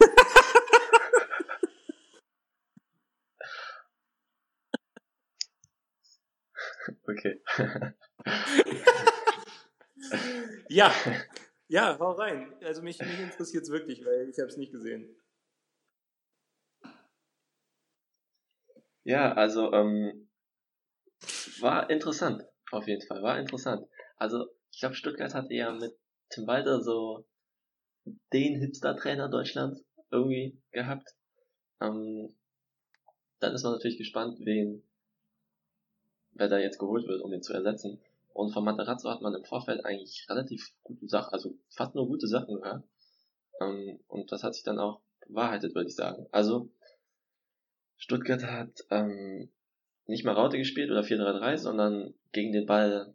Okay. ja, ja, hau rein. Also mich, mich interessiert es wirklich, weil ich habe es nicht gesehen. Ja, also ähm, war interessant, auf jeden Fall, war interessant. Also ich glaube, Stuttgart hat eher mit Tim Walter so den Hipster-Trainer Deutschlands irgendwie gehabt. Ähm, dann ist man natürlich gespannt, wen wer da jetzt geholt wird, um ihn zu ersetzen. Und von Materazzo hat man im Vorfeld eigentlich relativ gute Sachen, also fast nur gute Sachen gehört. Ähm, und das hat sich dann auch bewahrheitet, würde ich sagen. Also, Stuttgart hat ähm, nicht mal Raute gespielt oder 4-3-3, sondern gegen den Ball,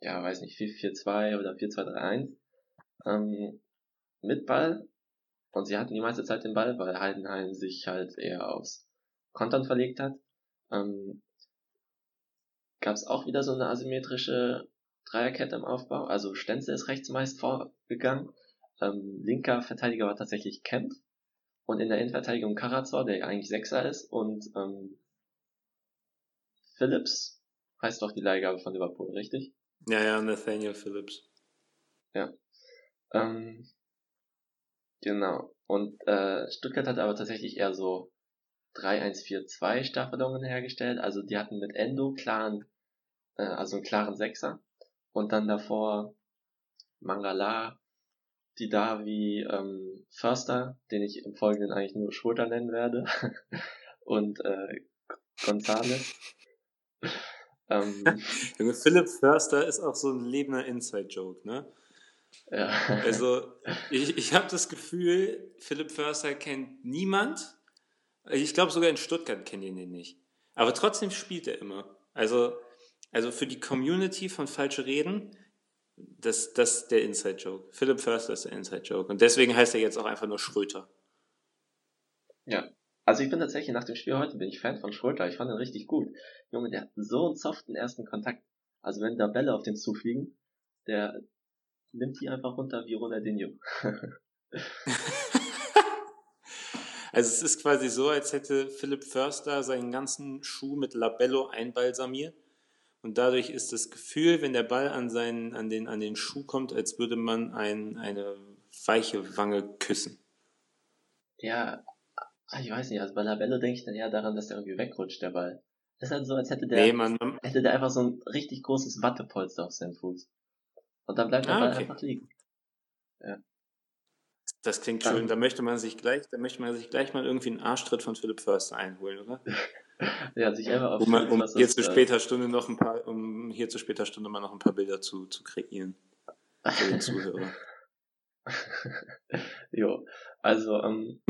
ja, weiß nicht, 4-4-2 oder 4-2-3-1 ähm, mit Ball. Und sie hatten die meiste Zeit den Ball, weil Heidenheim sich halt eher aufs Kontern verlegt hat. Ähm, gab es auch wieder so eine asymmetrische Dreierkette im Aufbau. Also Stenzel ist rechts meist vorgegangen. Ähm, linker Verteidiger war tatsächlich Kemp. Und in der Innenverteidigung Karazor, der eigentlich Sechser ist. Und ähm, Phillips heißt doch die Leihgabe von Liverpool, richtig? Ja, ja, Nathaniel Phillips. Ja. Ähm, genau. Und äh, Stuttgart hat aber tatsächlich eher so 3-1-4-2 Staffelungen hergestellt. Also die hatten mit Endo klaren äh, also einen klaren Sechser. Und dann davor Mangala, Didavi, ähm, Förster, den ich im Folgenden eigentlich nur Schulter nennen werde. und äh, Gonzales. ähm, Junge, Philipp Förster ist auch so ein lebender Inside-Joke, ne? Ja. Also, ich, ich habe das Gefühl, Philipp Förster kennt niemand. Ich glaube, sogar in Stuttgart kennen ihn den nicht. Aber trotzdem spielt er immer. Also, also für die Community von Falsche Reden, das, das der Inside-Joke. Philipp Förster ist der Inside-Joke. Und deswegen heißt er jetzt auch einfach nur Schröter. Ja. Also ich bin tatsächlich nach dem Spiel heute bin ich Fan von Schröter. Ich fand ihn richtig gut. Junge, der hat so einen soften ersten Kontakt. Also wenn da Bälle auf den zufliegen, der nimmt die einfach runter wie Ronaldinho. also es ist quasi so, als hätte Philipp Förster seinen ganzen Schuh mit Labello einbalsamiert. Und dadurch ist das Gefühl, wenn der Ball an, seinen, an, den, an den Schuh kommt, als würde man ein, eine weiche Wange küssen. Ja, ich weiß nicht, also bei Labello denke ich dann eher daran, dass der irgendwie wegrutscht, der Ball. Das ist halt so, als hätte der, nee, man, hätte der einfach so ein richtig großes Wattepolster auf seinem Fuß. Und dann bleibt der ah, Ball okay. einfach liegen. Ja. Das klingt dann, schön. Da möchte man sich gleich, da möchte man sich gleich mal irgendwie einen Arschtritt von Philipp Förster einholen, oder? ja, sich einfach auf um, um hier zu später Stunde noch ein paar, um hier zu später Stunde mal noch ein paar Bilder zu, zu kreieren. Für den Zuhörer. jo, also, ähm.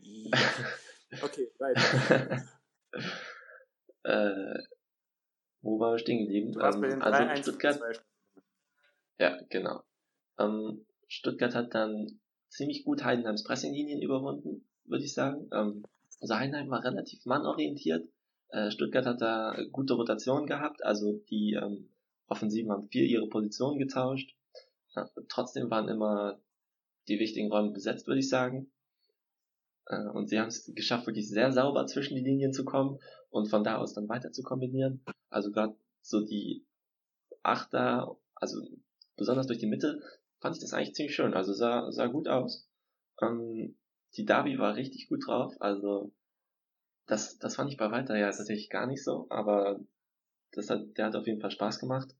ja. Okay, weiter. äh, wo waren wir stehen geblieben? Du warst ähm, bei den also Stuttgart. Ja, genau. Ähm, Stuttgart hat dann ziemlich gut Heidenheims Pressinglinien überwunden, würde ich sagen. Ähm, also Heidenheim war relativ mannorientiert. Äh, Stuttgart hat da gute Rotation gehabt, also die ähm, Offensiven haben viel ihre Positionen getauscht. Ja, trotzdem waren immer die wichtigen Räume besetzt, würde ich sagen. Äh, und sie haben es geschafft, wirklich sehr sauber zwischen die Linien zu kommen und von da aus dann weiter zu kombinieren. Also gerade so die Achter, also besonders durch die Mitte, fand ich das eigentlich ziemlich schön. Also sah, sah gut aus. Ähm, die Davi war richtig gut drauf. Also das, das fand ich bei Walter ja tatsächlich gar nicht so, aber das hat, der hat auf jeden Fall Spaß gemacht.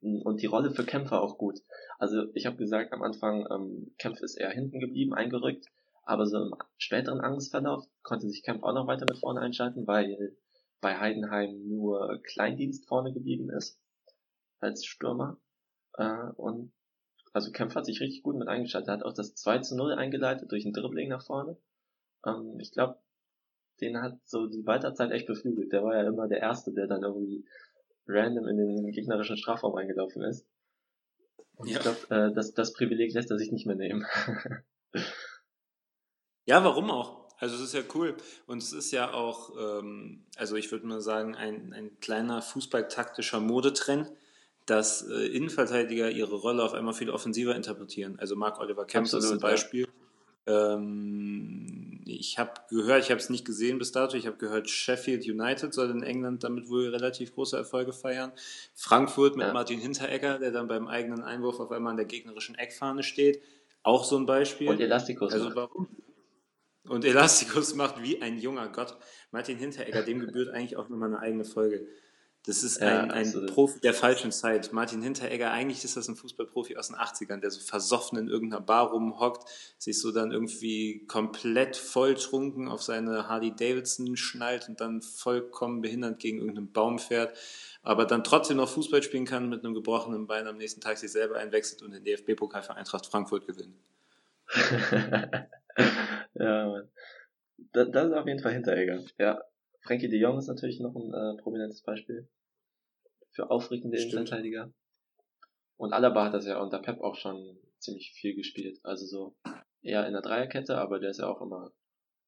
Und die Rolle für Kämpfer auch gut. Also ich habe gesagt am Anfang, ähm, Kempf ist eher hinten geblieben, eingerückt. Aber so im späteren Angstverlauf konnte sich Kemp auch noch weiter mit vorne einschalten, weil bei Heidenheim nur Kleindienst vorne geblieben ist als Stürmer. Äh, und also Kempf hat sich richtig gut mit eingeschaltet. Er hat auch das 2 zu 0 eingeleitet durch ein Dribbling nach vorne. Ähm, ich glaube, den hat so die Weiterzeit echt beflügelt. Der war ja immer der Erste, der dann irgendwie random in den gegnerischen Strafraum eingelaufen ist. Und ja. ich glaube, äh, das, das Privileg lässt er sich nicht mehr nehmen. Ja, warum auch? Also es ist ja cool und es ist ja auch, ähm, also ich würde mal sagen, ein, ein kleiner fußballtaktischer Modetrend, dass äh, Innenverteidiger ihre Rolle auf einmal viel offensiver interpretieren. Also Marc Oliver Kempf ist ein Beispiel. Ähm, ich habe gehört, ich habe es nicht gesehen bis dato, ich habe gehört, Sheffield United soll in England damit wohl relativ große Erfolge feiern. Frankfurt mit ja. Martin Hinteregger, der dann beim eigenen Einwurf auf einmal an der gegnerischen Eckfahne steht. Auch so ein Beispiel. Und Elastikus. Also warum? Und Elastikus macht wie ein junger Gott. Martin Hinteregger, dem gebührt eigentlich auch nochmal eine eigene Folge. Das ist ein, ja, ein Profi der falschen Zeit. Martin Hinteregger, eigentlich ist das ein Fußballprofi aus den 80ern, der so versoffen in irgendeiner Bar rumhockt, sich so dann irgendwie komplett volltrunken auf seine Harley Davidson schnallt und dann vollkommen behindert gegen irgendeinen Baum fährt, aber dann trotzdem noch Fußball spielen kann mit einem gebrochenen Bein, am nächsten Tag sich selber einwechselt und den DFB-Pokal für Eintracht Frankfurt gewinnt. ja, Mann. Das, das ist auf jeden Fall Hinteregger. Ja. Frankie de Jong ist natürlich noch ein äh, prominentes Beispiel für aufregende Innenverteidiger. Und Alaba hat das ja unter Pep auch schon ziemlich viel gespielt. Also so eher in der Dreierkette, aber der ist ja auch immer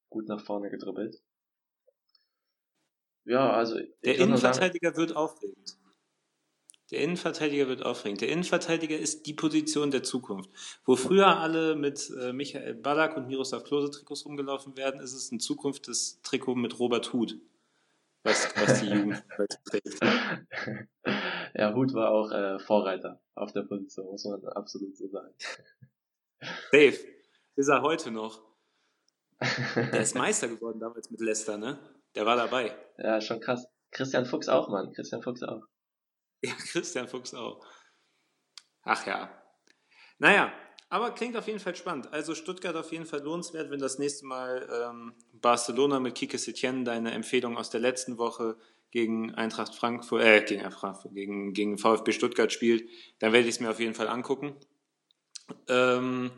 gut nach vorne gedribbelt. Ja, also. Der Innenverteidiger sagen, wird aufregend. Der Innenverteidiger wird aufregend. Der Innenverteidiger ist die Position der Zukunft. Wo früher alle mit äh, Michael Ballack und Miroslav Klose Trikots rumgelaufen werden, ist es in Zukunft das Trikot mit Robert Huth, was, was die Jugend trägt. Ja, Huth war auch äh, Vorreiter auf der Position, muss man absolut so sagen. Dave, Ist er heute noch. Der ist Meister geworden damals mit Leicester, ne? Der war dabei. Ja, schon krass. Christian Fuchs auch, Mann. Christian Fuchs auch. Ja, Christian Fuchs auch. Ach ja. Naja, aber klingt auf jeden Fall spannend. Also Stuttgart auf jeden Fall lohnenswert, wenn das nächste Mal ähm, Barcelona mit Kike Setien, deine Empfehlung aus der letzten Woche gegen Eintracht Frankfurt, äh, gegen, Frankfurt, gegen, gegen VfB Stuttgart spielt, dann werde ich es mir auf jeden Fall angucken. Ähm,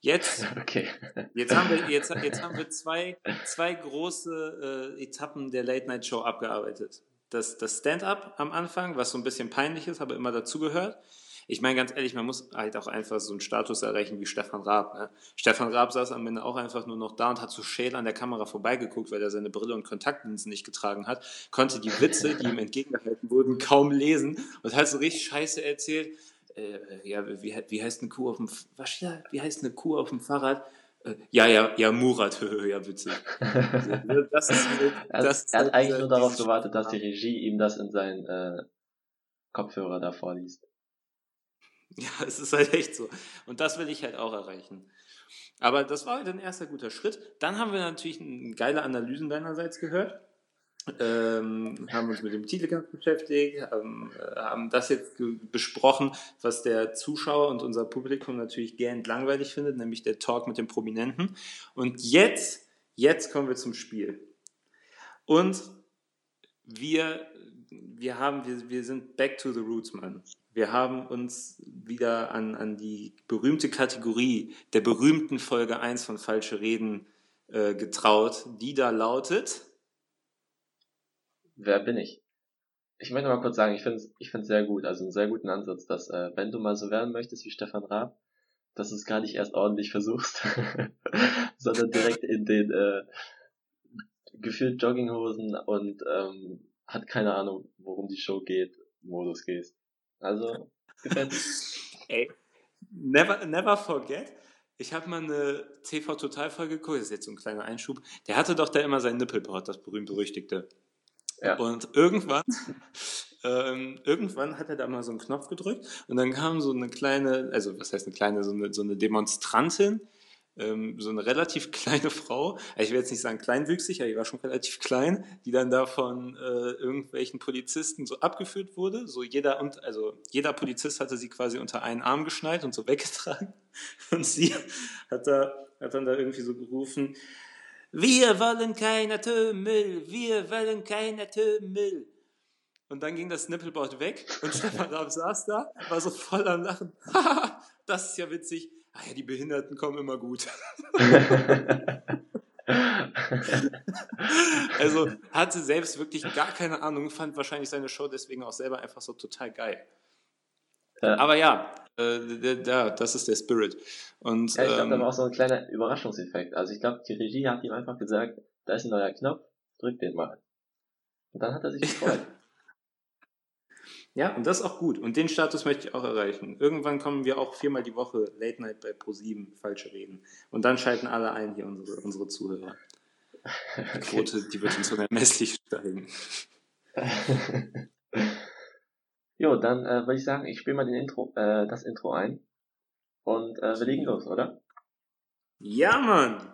jetzt, okay. jetzt haben wir, jetzt, jetzt haben wir zwei, zwei große äh, Etappen der Late Night Show abgearbeitet. Das, das Stand-up am Anfang, was so ein bisschen peinlich ist, aber immer dazugehört ich meine ganz ehrlich, man muss halt auch einfach so einen Status erreichen wie Stefan Raab. Ne? Stefan Raab saß am Ende auch einfach nur noch da und hat so schäl an der Kamera vorbeigeguckt, weil er seine Brille und Kontaktlinsen nicht getragen hat, konnte die Witze, die ihm entgegengehalten wurden, kaum lesen und hat so richtig Scheiße erzählt. Äh, ja, wie, wie heißt eine Kuh auf dem, was, ja, wie heißt eine Kuh auf dem Fahrrad? Äh, ja, ja, ja, Murat, ja, witzig. das ist, das er hat eigentlich nur darauf gewartet, dass die Regie ihm das in seinen äh, Kopfhörer da vorliest. Ja, es ist halt echt so. Und das will ich halt auch erreichen. Aber das war halt ein erster guter Schritt. Dann haben wir natürlich geile Analysen deinerseits gehört. Ähm, haben uns mit dem Titelkampf beschäftigt, haben, äh, haben das jetzt besprochen, was der Zuschauer und unser Publikum natürlich gern langweilig findet, nämlich der Talk mit den Prominenten. Und jetzt, jetzt kommen wir zum Spiel. Und wir, wir haben, wir, wir sind back to the roots, Mann. Wir haben uns wieder an, an die berühmte Kategorie der berühmten Folge 1 von Falsche Reden äh, getraut, die da lautet. Wer bin ich? Ich möchte mal kurz sagen, ich finde es ich sehr gut, also einen sehr guten Ansatz, dass äh, wenn du mal so werden möchtest wie Stefan Raab, dass du es gar nicht erst ordentlich versuchst, sondern direkt in den äh, gefühlt Jogginghosen und ähm, hat keine Ahnung, worum die Show geht, Modus gehst. Also, gefällt. Ey, never, never forget. Ich habe mal eine TV-Total-Folge geguckt, das ist jetzt so ein kleiner Einschub. Der hatte doch da immer sein Nippelboard, das berühmt-berüchtigte. Ja. Und irgendwann, ähm, irgendwann hat er da mal so einen Knopf gedrückt und dann kam so eine kleine, also was heißt eine kleine, so eine, so eine Demonstrantin, ähm, so eine relativ kleine Frau, also ich will jetzt nicht sagen kleinwüchsig, aber die war schon relativ klein, die dann da von äh, irgendwelchen Polizisten so abgeführt wurde. So jeder und also jeder Polizist hatte sie quasi unter einen Arm geschnallt und so weggetragen. Und sie hat da hat dann da irgendwie so gerufen: Wir wollen kein Atommüll, wir wollen kein Atommüll. Und dann ging das Nippelboard weg und Stefan Raab saß da, war so voll am Lachen. das ist ja witzig ah ja, die Behinderten kommen immer gut. also hatte selbst wirklich gar keine Ahnung, fand wahrscheinlich seine Show deswegen auch selber einfach so total geil. Ja. Aber ja, äh, da, das ist der Spirit. Und, ja, ich glaube, ähm, da war auch so ein kleiner Überraschungseffekt. Also ich glaube, die Regie hat ihm einfach gesagt, da ist ein neuer Knopf, drück den mal. Und dann hat er sich gefreut. Ja, und das ist auch gut. Und den Status möchte ich auch erreichen. Irgendwann kommen wir auch viermal die Woche Late Night bei Pro7, falsche Reden. Und dann schalten alle ein, hier unsere, unsere Zuhörer. Die Quote, die wird uns unermesslich steigen. jo, dann äh, würde ich sagen, ich spiele mal den Intro, äh, das Intro ein. Und äh, wir legen los, oder? Ja, Mann!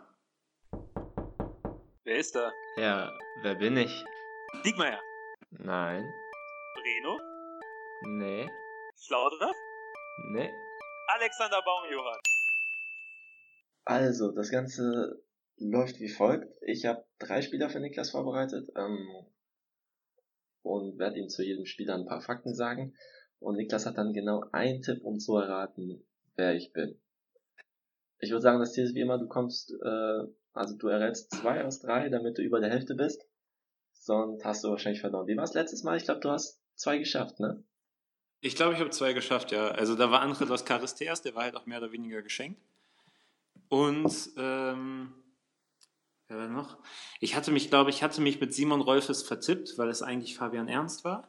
Wer ist da? Ja, wer bin ich? Diekmeyer. Nein. Breno? Nee. Schlaudraff? Nee. Alexander Baumjohann. Also, das Ganze läuft wie folgt. Ich habe drei Spieler für Niklas vorbereitet ähm, und werde ihm zu jedem Spieler ein paar Fakten sagen. Und Niklas hat dann genau einen Tipp, um zu erraten, wer ich bin. Ich würde sagen, das Ziel ist wie immer, du kommst, äh, also du errätst zwei aus drei, damit du über der Hälfte bist. Sonst hast du wahrscheinlich verloren. Wie war es letztes Mal? Ich glaube, du hast zwei geschafft, ne? Ich glaube, ich habe zwei geschafft, ja. Also da war André Los Caristeas, der war halt auch mehr oder weniger geschenkt. Und ähm, wer war noch? Ich hatte mich, glaube ich, hatte mich mit Simon Rolfes vertippt, weil es eigentlich Fabian Ernst war.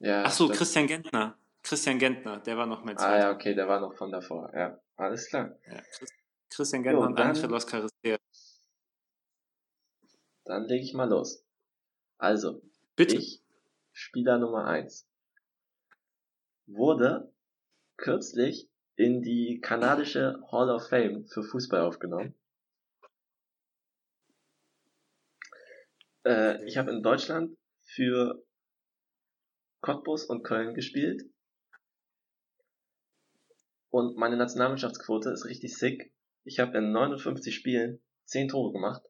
Ja. Ach so, Christian Gentner. Christian Gentner, der war noch mein zweiter. Ah ja, okay, der war noch von davor. Ja, alles klar. Ja, Christian Gentner jo, und André Los Caristeas. Dann lege ich mal los. Also, Bitte. ich, Spieler Nummer eins wurde kürzlich in die kanadische Hall of Fame für Fußball aufgenommen. Äh, ich habe in Deutschland für Cottbus und Köln gespielt. Und meine Nationalmannschaftsquote ist richtig sick. Ich habe in 59 Spielen 10 Tore gemacht,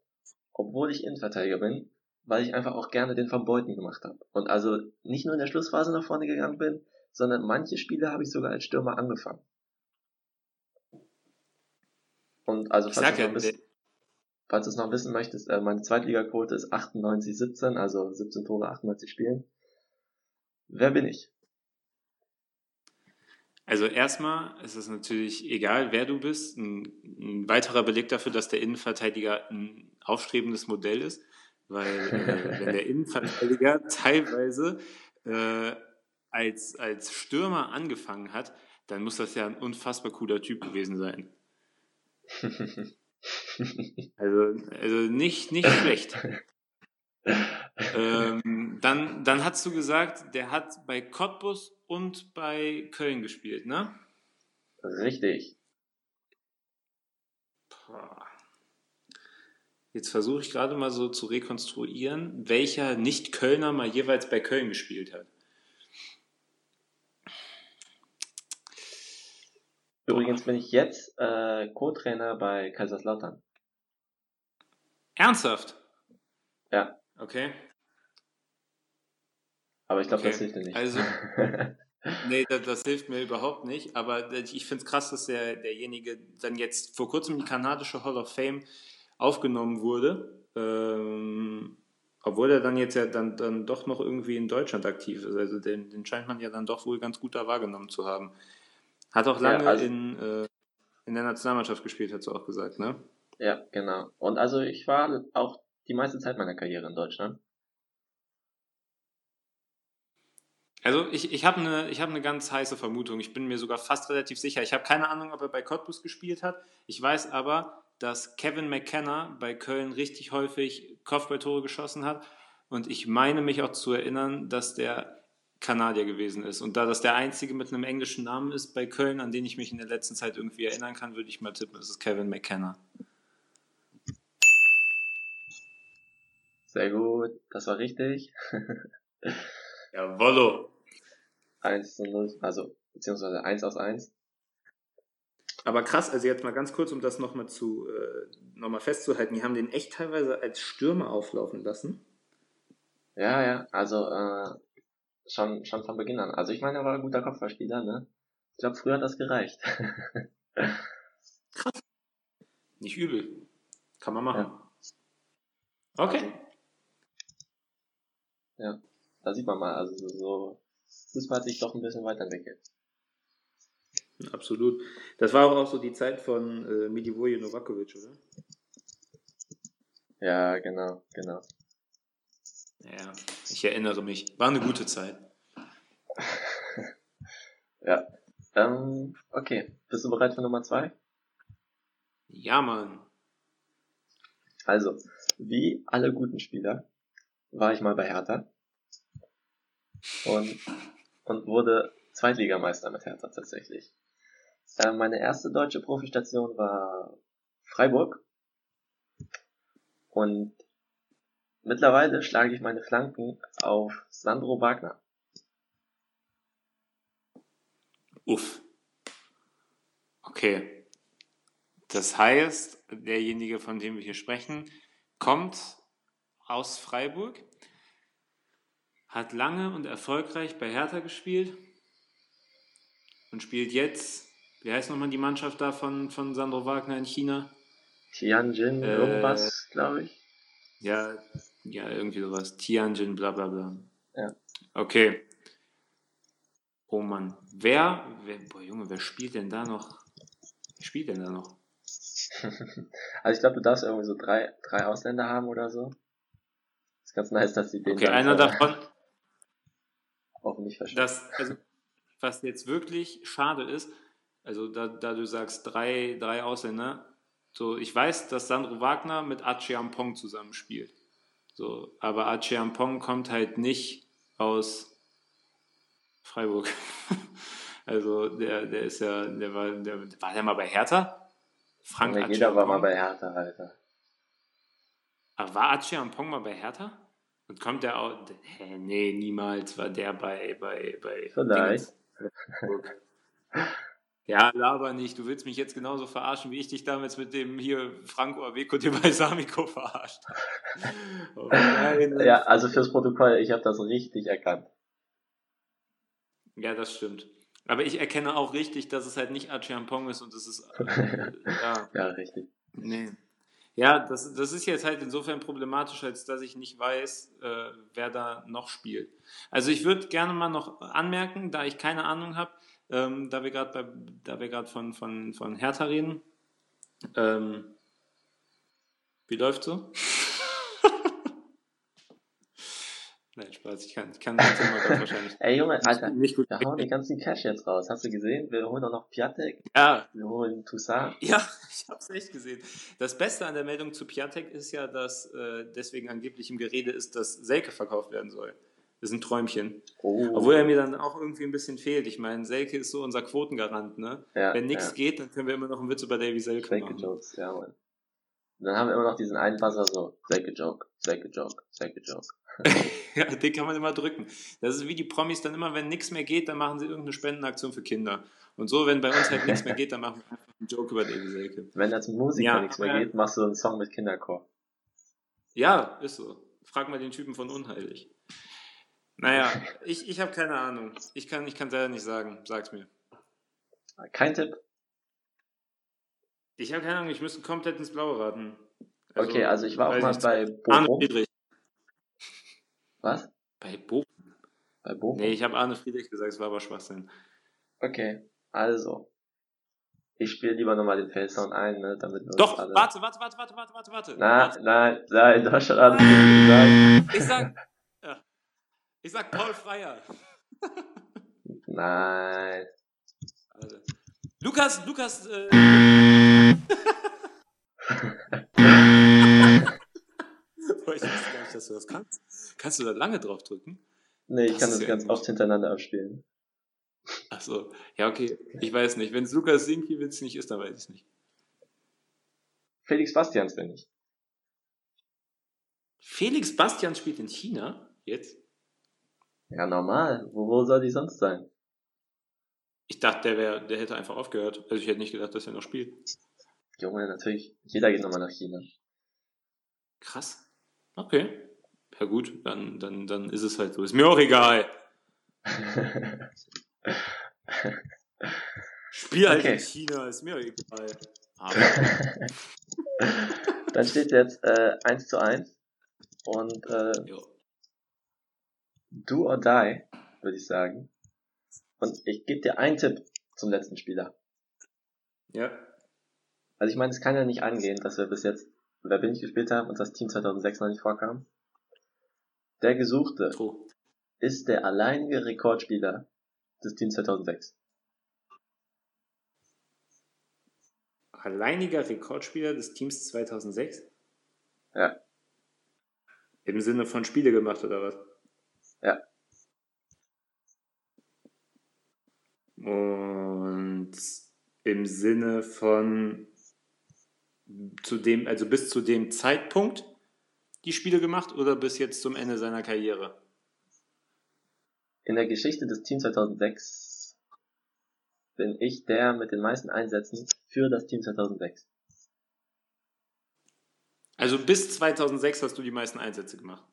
obwohl ich Innenverteidiger bin, weil ich einfach auch gerne den Verbeuten gemacht habe. Und also nicht nur in der Schlussphase nach vorne gegangen bin, sondern manche Spiele habe ich sogar als Stürmer angefangen. Und also falls du, ja, bisschen, falls du es noch wissen möchtest, äh, meine Zweitligaquote ist 98-17, also 17 Tore, 98 Spielen. Wer bin ich? Also erstmal ist es natürlich egal, wer du bist. Ein, ein, weiterer Beleg dafür, dass der Innenverteidiger ein aufstrebendes Modell ist, weil äh, wenn der Innenverteidiger teilweise äh, als, als Stürmer angefangen hat, dann muss das ja ein unfassbar cooler Typ gewesen sein. also, also nicht, nicht schlecht. ähm, dann, dann hast du gesagt, der hat bei Cottbus und bei Köln gespielt, ne? Richtig. Jetzt versuche ich gerade mal so zu rekonstruieren, welcher Nicht-Kölner mal jeweils bei Köln gespielt hat. Übrigens bin ich jetzt äh, Co-Trainer bei Kaiserslautern. Ernsthaft? Ja. Okay. Aber ich glaube, okay. das hilft dir nicht. Also, nee, das, das, hilft mir überhaupt nicht. Aber ich finde es krass, dass der, derjenige dann jetzt vor kurzem in die kanadische Hall of Fame aufgenommen wurde. Ähm, obwohl er dann jetzt ja dann, dann doch noch irgendwie in Deutschland aktiv ist. Also den, den scheint man ja dann doch wohl ganz gut da wahrgenommen zu haben. Hat auch lange ja, also, in, äh, in der Nationalmannschaft gespielt, hast du auch gesagt, ne? Ja, genau. Und also ich war auch die meiste Zeit meiner Karriere in Deutschland. Also ich, ich habe eine hab ne ganz heiße Vermutung. Ich bin mir sogar fast relativ sicher. Ich habe keine Ahnung, ob er bei Cottbus gespielt hat. Ich weiß aber, dass Kevin McKenna bei Köln richtig häufig Kopfballtore geschossen hat. Und ich meine mich auch zu erinnern, dass der Kanadier gewesen ist. Und da das der einzige mit einem englischen Namen ist bei Köln, an den ich mich in der letzten Zeit irgendwie erinnern kann, würde ich mal tippen, das ist Kevin McKenna. Sehr gut, das war richtig. Jawollo. 1 zu 0, also beziehungsweise 1 aus 1. Aber krass, also jetzt mal ganz kurz, um das nochmal zu äh, noch festzuhalten, die haben den echt teilweise als Stürmer auflaufen lassen. Ja, ja, also äh, schon, schon von Beginn an. Also ich meine, er war ein guter Kopfballspieler, ne? Ich glaube, früher hat das gereicht. krass. Nicht übel. Kann man machen. Ja. Okay. Ja, da sieht man mal, also so, Fußball hat sich doch ein bisschen weiterentwickelt. Absolut. Das war auch so die Zeit von äh, Milivoje Novakovic, oder? Ja, genau, genau. Ja, ich erinnere mich. War eine gute Zeit. ja. Ähm, okay. Bist du bereit für Nummer zwei? Ja, Mann. Also, wie alle guten Spieler war ich mal bei Hertha und, und wurde Zweitligameister mit Hertha tatsächlich. Äh, meine erste deutsche Profistation war Freiburg und mittlerweile schlage ich meine Flanken auf Sandro Wagner. Uff. Okay. Das heißt, derjenige, von dem wir hier sprechen, kommt aus Freiburg, hat lange und erfolgreich bei Hertha gespielt und spielt jetzt, wie heißt nochmal die Mannschaft da von, von Sandro Wagner in China? Tianjin, äh, irgendwas, glaube ich. Ja, ja, irgendwie sowas. Tianjin, bla bla bla. Ja. Okay. Oh Mann. Wer, wer, boah Junge, wer spielt denn da noch? Wer spielt denn da noch? also ich glaube, du darfst irgendwie so drei, drei Ausländer haben oder so ist ganz nice, dass sie den. Okay, einer davon. Auch nicht verstehen. Das, also, was jetzt wirklich schade ist, also da, da du sagst, drei, drei Ausländer, so, ich weiß, dass Sandro Wagner mit Acheampong zusammenspielt. So, aber Acheampong kommt halt nicht aus Freiburg. also der, der ist ja, der war, der war der mal bei Hertha? Frank ja, jeder war mal bei Hertha, Alter. Aber war Ache Ampong mal bei Hertha? Und kommt der auch. Hä, nee, niemals war der bei. bei, bei Vielleicht. Ja, laber nicht. Du willst mich jetzt genauso verarschen, wie ich dich damals mit dem hier Franco Aveco dir bei Samico verarscht oh, ja, also fürs Protokoll, ich habe das richtig erkannt. Ja, das stimmt. Aber ich erkenne auch richtig, dass es halt nicht Achiampong ist und es ist. Äh, ja. ja, richtig. Nee. Ja, das, das ist jetzt halt insofern problematisch, als dass ich nicht weiß, äh, wer da noch spielt. Also ich würde gerne mal noch anmerken, da ich keine Ahnung habe, ähm, da wir gerade da wir gerade von, von, von Hertha reden. Ähm, wie läuft's so? Nein, Spaß, ich kann, ich kann das Thema ganz wahrscheinlich. Ey Junge, Alter, nicht gut wir hauen den ganzen Cash jetzt raus. Hast du gesehen? Wir holen auch noch Piatek. Ja. Wir holen Toussaint. Ja, ich hab's echt gesehen. Das Beste an der Meldung zu Piatek ist ja, dass äh, deswegen angeblich im Gerede ist, dass Selke verkauft werden soll. Das ist ein Träumchen. Oh. Obwohl er mir dann auch irgendwie ein bisschen fehlt. Ich meine, Selke ist so unser Quotengarant, ne? Ja, Wenn nichts ja. geht, dann können wir immer noch einen Witz über Davy Selke, Selke machen. Jokes, ja, Mann. Und dann haben wir immer noch diesen einen Passer so, Selke Joke, Selke Joke, Selke Joke. ja, den kann man immer drücken. Das ist wie die Promis dann immer, wenn nichts mehr geht, dann machen sie irgendeine Spendenaktion für Kinder. Und so, wenn bei uns halt nichts mehr geht, dann machen wir einfach einen Joke über Davy Selke. Wenn als Musiker ja, nichts mehr geht, machst du einen Song mit Kinderchor. Ja, ist so. Frag mal den Typen von Unheilig. Naja, ich, ich habe keine Ahnung. Ich kann es ich leider nicht sagen. Sag's mir. Kein Tipp. Ich habe keine Ahnung, ich müsste komplett ins Blaue raten. Also, okay, also ich war auch mal bei Bochum. Was? Bei Bochum? Bei Bochum? Nee, ich habe Arne Friedrich gesagt, es war aber Schwachsinn. Okay, also. Ich spiele lieber nochmal den Facesound ein, ne, damit wir Doch, alle... warte, warte, warte, warte, warte, warte, warte. Nein, nein, nein, hast schon alles gesagt. Ich sag. Ich sag Paul Freier. nein. Also. Lukas, Lukas, äh... Boah, ich wusste gar nicht, dass du das kannst. Kannst du da lange drauf drücken? Nee, ich das kann das ganz oft hintereinander abspielen. Ach so, ja, okay. Ich weiß nicht. Wenn es Lukas Sinkiewicz nicht ist, dann weiß ich es nicht. Felix Bastians bin ich. Felix Bastians spielt in China? Jetzt? Ja, normal. Wo, wo soll die sonst sein? Ich dachte, der, wär, der hätte einfach aufgehört. Also ich hätte nicht gedacht, dass er noch spielt. Junge, natürlich. Jeder geht nochmal nach China. Krass. Okay. Ja gut, dann, dann, dann ist es halt so. Ist mir auch egal. Spiel halt okay. in China, ist mir auch egal. Dann steht jetzt äh, 1 zu 1. Und äh, do or die, würde ich sagen. Und ich gebe dir einen Tipp zum letzten Spieler. Ja. Also ich meine, es kann ja nicht angehen, dass wir bis jetzt Wer bin ich gespielt haben und das Team 2006 noch nicht vorkam. Der Gesuchte oh. ist der alleinige Rekordspieler des Teams 2006. Alleiniger Rekordspieler des Teams 2006? Ja. Im Sinne von Spiele gemacht oder was? Ja. Und im Sinne von zu dem, also bis zu dem Zeitpunkt die Spiele gemacht oder bis jetzt zum Ende seiner Karriere? In der Geschichte des Teams 2006 bin ich der mit den meisten Einsätzen für das Team 2006. Also bis 2006 hast du die meisten Einsätze gemacht?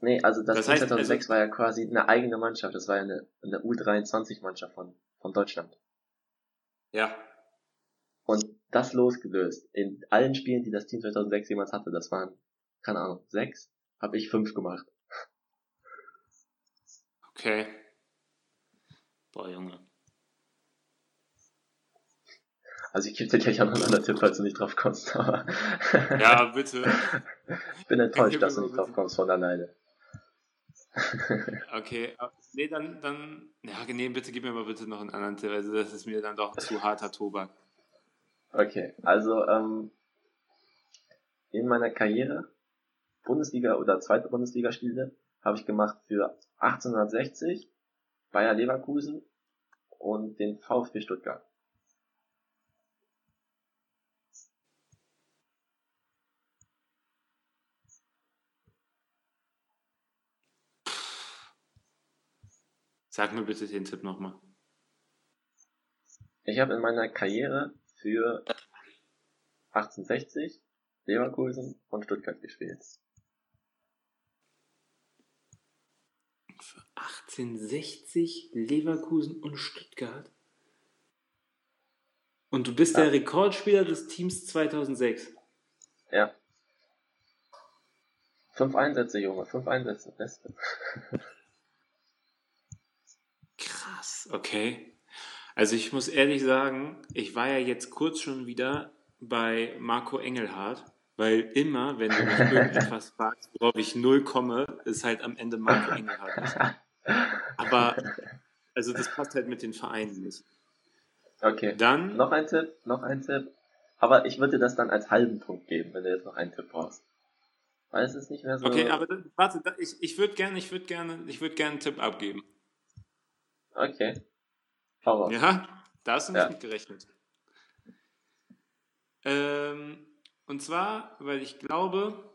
Nee, also das, das Team heißt, 2006 also, war ja quasi eine eigene Mannschaft. Das war ja eine, eine U23-Mannschaft von, von Deutschland. Ja. Und das losgelöst. In allen Spielen, die das Team 2006 jemals hatte, das waren, keine Ahnung, sechs, habe ich fünf gemacht. Okay. Boah, Junge. Also ich gebe dir gleich auch noch einen anderen Tipp, falls du nicht drauf kommst. Aber ja, bitte. ich bin enttäuscht, dass du nicht drauf kommst von der Neide. okay, nee, dann, dann, ja, nee, bitte gib mir mal bitte noch einen anderen Tipp, also das ist mir dann doch zu harter Tobak. Okay, also ähm, in meiner Karriere, Bundesliga oder zweite Bundesligaspiele, habe ich gemacht für 1860, Bayer Leverkusen und den VfB Stuttgart. Sag mir bitte den Tipp nochmal. Ich habe in meiner Karriere für 1860, Leverkusen und Stuttgart gespielt. Für 1860, Leverkusen und Stuttgart? Und du bist ja. der Rekordspieler des Teams 2006? Ja. Fünf Einsätze, Junge, fünf Einsätze, beste. Krass, okay. Also ich muss ehrlich sagen, ich war ja jetzt kurz schon wieder bei Marco Engelhardt, weil immer, wenn du mich irgendetwas fragst, worauf ich null komme, ist halt am Ende Marco Engelhardt. Aber, also das passt halt mit den Vereinen nicht. Okay. Dann. Noch ein Tipp, noch ein Tipp. Aber ich würde das dann als halben Punkt geben, wenn du jetzt noch einen Tipp brauchst. Weil es ist nicht mehr so. Okay, aber dann, warte, ich, ich würde gerne, ich würde gerne, ich würde gerne einen Tipp abgeben. Okay. Raus. Ja, da hast du nicht ja. mit gerechnet. Ähm, und zwar, weil ich glaube,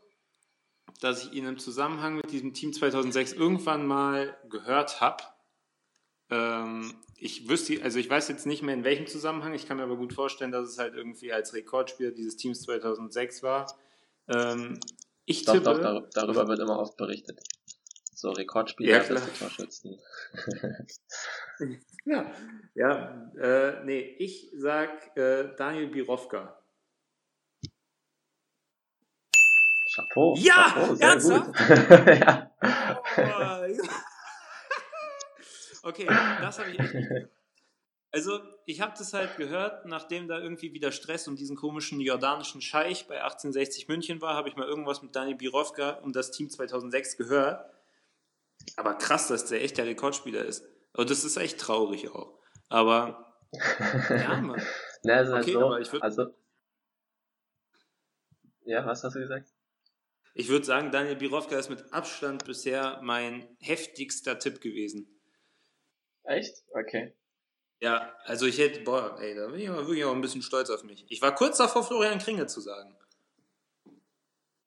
dass ich ihn im Zusammenhang mit diesem Team 2006 irgendwann mal gehört habe. Ähm, ich wüsste, also ich weiß jetzt nicht mehr in welchem Zusammenhang, ich kann mir aber gut vorstellen, dass es halt irgendwie als Rekordspieler dieses Teams 2006 war. Ähm, ich doch, tippe, doch, darüber wird immer oft berichtet. So Rekordspieler, ja, beste Torschützen. ja, ja äh, nee, ich sag äh, Daniel Birovka. Chapeau. Ja, Chapeau, ernsthaft? ja. Oh, okay, das habe ich echt nicht gehört. Also, ich habe das halt gehört, nachdem da irgendwie wieder Stress um diesen komischen jordanischen Scheich bei 1860 München war, habe ich mal irgendwas mit Dani Birovka um das Team 2006 gehört. Aber krass, dass der echt der Rekordspieler ist. Und das ist echt traurig auch. Aber, ja, Mann. Na, also, okay, so, aber ich würde. Also, ja, was hast du gesagt? Ich würde sagen, Daniel Birovka ist mit Abstand bisher mein heftigster Tipp gewesen. Echt? Okay. Ja, also ich hätte, boah, ey, da bin ich aber wirklich auch ein bisschen stolz auf mich. Ich war kurz davor, Florian Kringe zu sagen.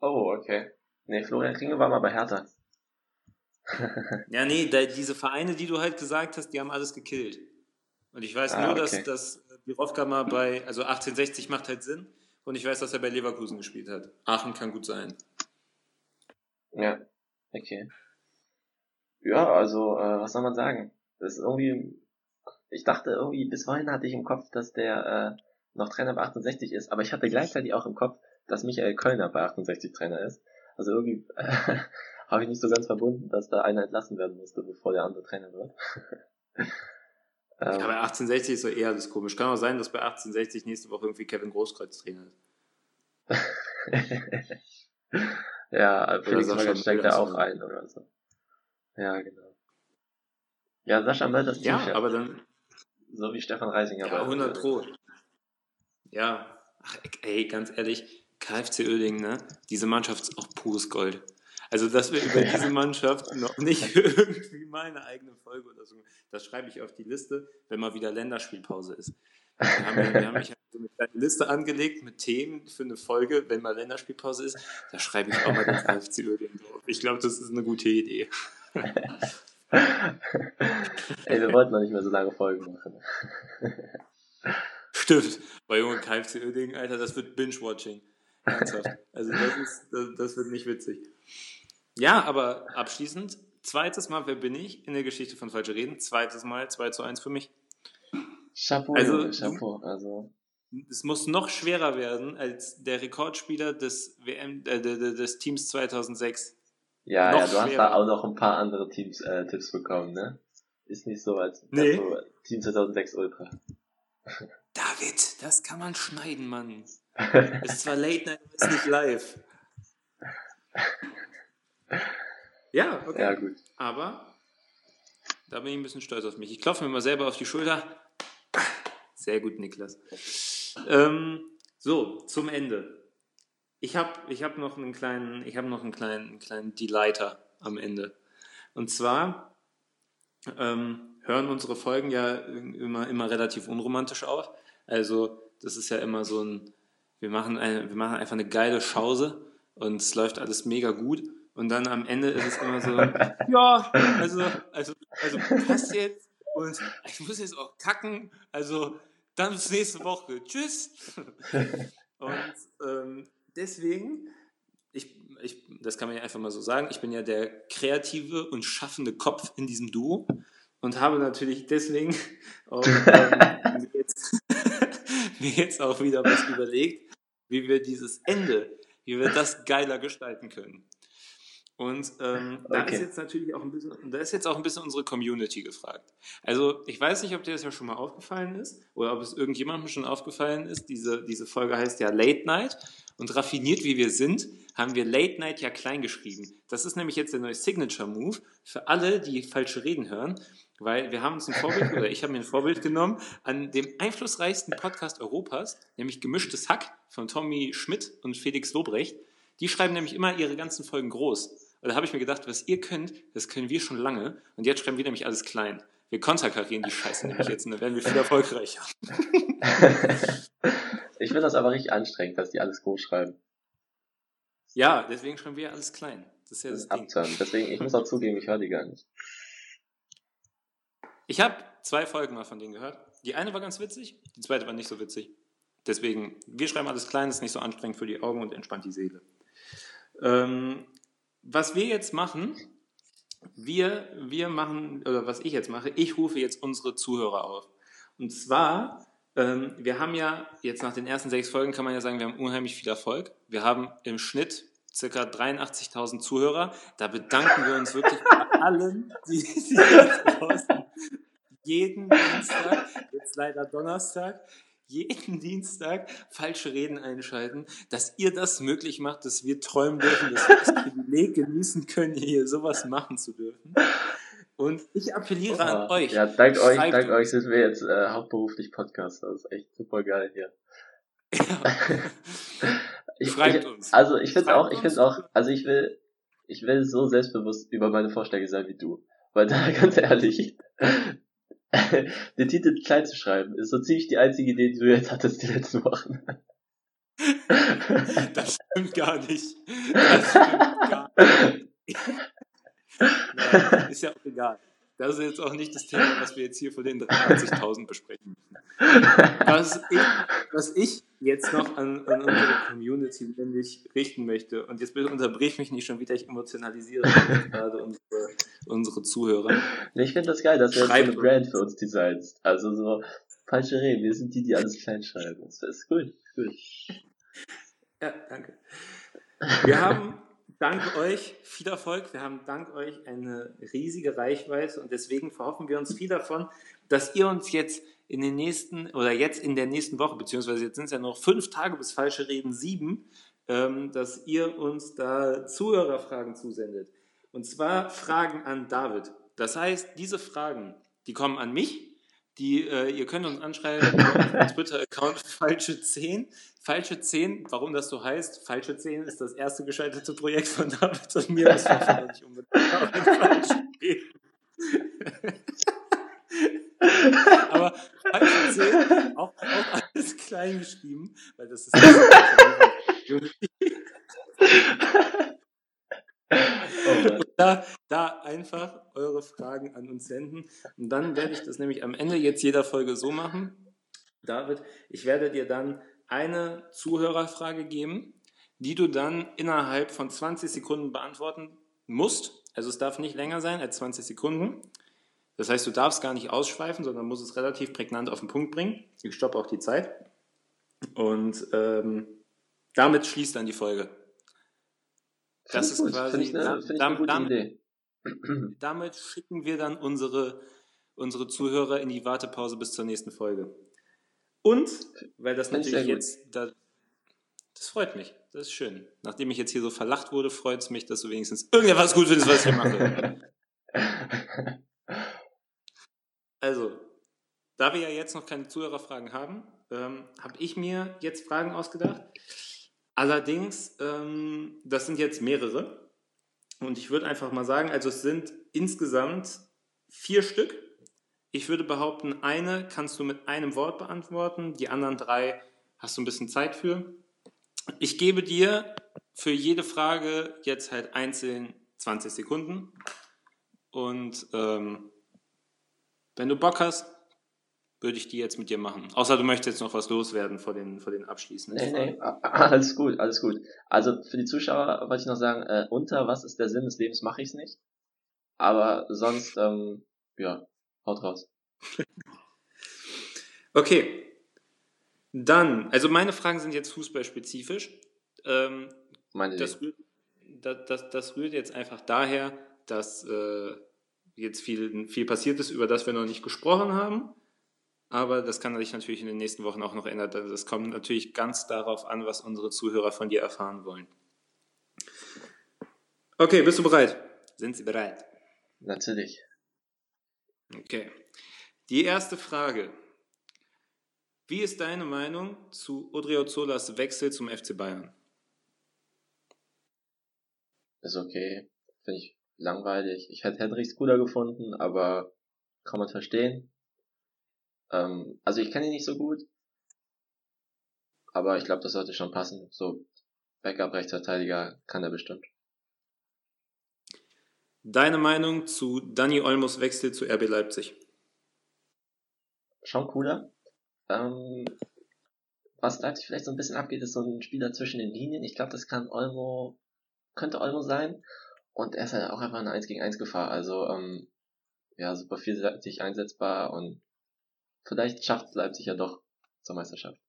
Oh, okay. Nee, Florian Kringe war mal bei Hertha. ja, nee, da, diese Vereine, die du halt gesagt hast, die haben alles gekillt. Und ich weiß ah, nur, okay. dass, dass Birovka mal bei, also 1860 macht halt Sinn. Und ich weiß, dass er bei Leverkusen gespielt hat. Aachen kann gut sein. Ja, okay. Ja, also, äh, was soll man sagen? Das ist irgendwie ich dachte irgendwie, bis vorhin hatte ich im Kopf, dass der äh, noch Trainer bei 68 ist, aber ich hatte gleichzeitig auch im Kopf, dass Michael Kölner bei 68 Trainer ist. Also irgendwie äh, habe ich nicht so ganz verbunden, dass da einer entlassen werden musste, bevor der andere Trainer wird. ähm, ja, bei 1860 ist so eher das komisch. Kann auch sein, dass bei 1860 nächste Woche irgendwie Kevin Großkreuz Trainer ist. ja, Felix Magath steigt da auch ein oder so. Ja, genau. Ja, Sascha Mölders Ja, aber dann, so wie Stefan Reisinger. Ja, 100 Pro. Ja, Ach, ey, ganz ehrlich, KFC Oerding, ne? Diese Mannschaft ist auch pures Gold. Also, dass wir über diese Mannschaft noch nicht irgendwie mal eine eigene Folge oder so, das schreibe ich auf die Liste, wenn mal wieder Länderspielpause ist. Wir haben, wir haben mich halt so eine kleine Liste angelegt mit Themen für eine Folge, wenn mal Länderspielpause ist. Da schreibe ich auch mal den KFC Oerding drauf. Ich glaube, das ist eine gute Idee. Ey, wir wollten noch nicht mehr so lange Folgen machen. Stimmt. Bei jungen KFC Öding, Alter, das wird Binge-Watching. Ernsthaft. Also das, ist, das, das wird nicht witzig. Ja, aber abschließend, zweites Mal, wer bin ich in der Geschichte von Falsche Reden? Zweites Mal 2 zu 1 für mich. Chapeau, also, Chapeau. Also. Es muss noch schwerer werden als der Rekordspieler des, WM, äh, des Teams 2006. Ja, ja, du schwerer. hast da auch noch ein paar andere Teams äh, Tipps bekommen, ne? Ist nicht so als nee. also Team 2006 Ultra. David, das kann man schneiden, Mann. ist zwar Late Night, aber ist nicht live. Ja, okay. Ja, gut. Aber da bin ich ein bisschen stolz auf mich. Ich klopfe mir mal selber auf die Schulter. Sehr gut, Niklas. Ähm, so, zum Ende. Ich habe ich hab noch einen kleinen, ich habe noch einen kleinen, einen kleinen Delighter am Ende. Und zwar ähm, hören unsere Folgen ja immer, immer relativ unromantisch auf. Also das ist ja immer so ein, wir machen, eine, wir machen einfach eine geile Schause und es läuft alles mega gut. Und dann am Ende ist es immer so, ja, also, also, also passt jetzt und ich muss jetzt auch kacken, also dann bis nächste Woche. Tschüss. Und ähm, deswegen, ich, ich, das kann man ja einfach mal so sagen, ich bin ja der kreative und schaffende Kopf in diesem Duo und habe natürlich deswegen auch, ähm, mir, jetzt, mir jetzt auch wieder was überlegt, wie wir dieses Ende, wie wir das geiler gestalten können. Und ähm, da ist jetzt natürlich auch ein bisschen, da ist jetzt auch ein bisschen unsere Community gefragt. Also ich weiß nicht, ob dir das ja schon mal aufgefallen ist oder ob es irgendjemandem schon aufgefallen ist. Diese, diese Folge heißt ja Late Night und raffiniert wie wir sind, haben wir Late Night ja klein geschrieben. Das ist nämlich jetzt der neue Signature Move für alle, die falsche Reden hören, weil wir haben uns ein Vorbild oder ich habe mir ein Vorbild genommen an dem einflussreichsten Podcast Europas, nämlich Gemischtes Hack von Tommy Schmidt und Felix Lobrecht. Die schreiben nämlich immer ihre ganzen Folgen groß. Und da habe ich mir gedacht, was ihr könnt, das können wir schon lange. Und jetzt schreiben wir nämlich alles klein. Wir konterkarieren die Scheiße nämlich jetzt und dann werden wir viel erfolgreicher. ich finde das aber richtig anstrengend, dass die alles groß schreiben. Ja, deswegen schreiben wir alles klein. Das ist ja das, das Ding. Deswegen, ich muss auch zugeben, ich höre die gar nicht. Ich habe zwei Folgen mal von denen gehört. Die eine war ganz witzig, die zweite war nicht so witzig. Deswegen, wir schreiben alles klein, ist nicht so anstrengend für die Augen und entspannt die Seele. Ähm, was wir jetzt machen, wir, wir machen, oder was ich jetzt mache, ich rufe jetzt unsere Zuhörer auf. Und zwar, ähm, wir haben ja jetzt nach den ersten sechs Folgen, kann man ja sagen, wir haben unheimlich viel Erfolg. Wir haben im Schnitt circa 83.000 Zuhörer. Da bedanken wir uns wirklich bei allen, die, die draußen jeden Dienstag, jetzt leider Donnerstag, jeden Dienstag falsche Reden einschalten, dass ihr das möglich macht, dass wir träumen dürfen, dass wir das Privileg genießen können, hier sowas machen zu dürfen. Und ich appelliere oh, an euch. Ja, dank euch, dank euch sind wir jetzt äh, hauptberuflich Podcaster. Das ist echt super geil hier. Ja. ich, Schreibt ich, uns. Also ich finde auch, ich finde auch, also ich will, ich will so selbstbewusst über meine Vorschläge sein wie du. Weil da, ganz ehrlich, den Titel klein zu schreiben, ist so ziemlich die einzige Idee, die du jetzt hattest die letzten Wochen. Das stimmt gar nicht. Das stimmt gar nicht. Ja, ist ja auch egal. Das ist jetzt auch nicht das Thema, was wir jetzt hier vor den 83.000 besprechen müssen. Was ich, was ich jetzt noch an, an, unsere Community nämlich richten möchte, und jetzt bitte unterbrich mich nicht schon wieder, ich emotionalisiere gerade unsere, unsere Zuhörer. Ich finde das geil, dass du jetzt eine Brand für uns designst. Also so, falsche Reden, wir sind die, die alles klein schreiben. Das ist gut, gut. Ja, danke. Wir haben dank euch viel Erfolg. Wir haben dank euch eine riesige Reichweite und deswegen verhoffen wir uns viel davon, dass ihr uns jetzt in den nächsten oder jetzt in der nächsten Woche, beziehungsweise jetzt sind es ja noch fünf Tage bis falsche Reden sieben, ähm, dass ihr uns da Zuhörerfragen zusendet. Und zwar Fragen an David. Das heißt, diese Fragen, die kommen an mich die, äh, ihr könnt uns anschreiben auf Twitter-Account falsche 10. Falsche 10, warum das so heißt, falsche 10 ist das erste gescheiterte Projekt von David und mir, das war nicht unbedingt. Aber falsche 10, auch, auch alles klein geschrieben, weil das ist Oh da, da einfach eure Fragen an uns senden. Und dann werde ich das nämlich am Ende jetzt jeder Folge so machen. David, ich werde dir dann eine Zuhörerfrage geben, die du dann innerhalb von 20 Sekunden beantworten musst. Also es darf nicht länger sein als 20 Sekunden. Das heißt, du darfst gar nicht ausschweifen, sondern musst es relativ prägnant auf den Punkt bringen. Ich stoppe auch die Zeit. Und ähm, damit schließt dann die Folge. Das ist gut. quasi, ich eine, damit, damit, damit schicken wir dann unsere, unsere Zuhörer in die Wartepause bis zur nächsten Folge. Und, weil das Find natürlich jetzt, da, das freut mich, das ist schön. Nachdem ich jetzt hier so verlacht wurde, freut es mich, dass du wenigstens irgendetwas gut findest, was ich hier mache. also, da wir ja jetzt noch keine Zuhörerfragen haben, ähm, habe ich mir jetzt Fragen ausgedacht. Allerdings, ähm, das sind jetzt mehrere. Und ich würde einfach mal sagen, also es sind insgesamt vier Stück. Ich würde behaupten, eine kannst du mit einem Wort beantworten, die anderen drei hast du ein bisschen Zeit für. Ich gebe dir für jede Frage jetzt halt einzeln 20 Sekunden. Und ähm, wenn du Bock hast, würde ich die jetzt mit dir machen. Außer du möchtest jetzt noch was loswerden vor den, vor den abschließenden nee, nee, alles gut, alles gut. Also für die Zuschauer wollte ich noch sagen, äh, unter was ist der Sinn des Lebens mache ich es nicht. Aber sonst, ähm, ja, haut raus. okay. Dann, also meine Fragen sind jetzt fußballspezifisch. Ähm, meine das, rührt, das, das, das, rührt jetzt einfach daher, dass äh, jetzt viel, viel passiert ist, über das wir noch nicht gesprochen haben. Aber das kann sich natürlich in den nächsten Wochen auch noch ändern. Also es kommt natürlich ganz darauf an, was unsere Zuhörer von dir erfahren wollen. Okay, bist du bereit? Sind Sie bereit? Natürlich. Okay. Die erste Frage. Wie ist deine Meinung zu Odriozolas Wechsel zum FC Bayern? Ist okay. Finde ich langweilig. Ich hätte Hendricks cooler gefunden, aber kann man verstehen. Ähm, also ich kenne ihn nicht so gut. Aber ich glaube, das sollte schon passen. So Backup-Rechtsverteidiger kann er bestimmt. Deine Meinung zu Dani Olmos Wechsel zu RB Leipzig? Schon cooler. Ähm, was Leipzig vielleicht so ein bisschen abgeht, ist so ein Spieler zwischen den Linien. Ich glaube, das kann Olmo, könnte Olmo sein. Und er ist halt auch einfach eine 1 gegen 1 Gefahr. Also, ähm, ja, super vielseitig einsetzbar und vielleicht schafft Leipzig ja doch zur Meisterschaft.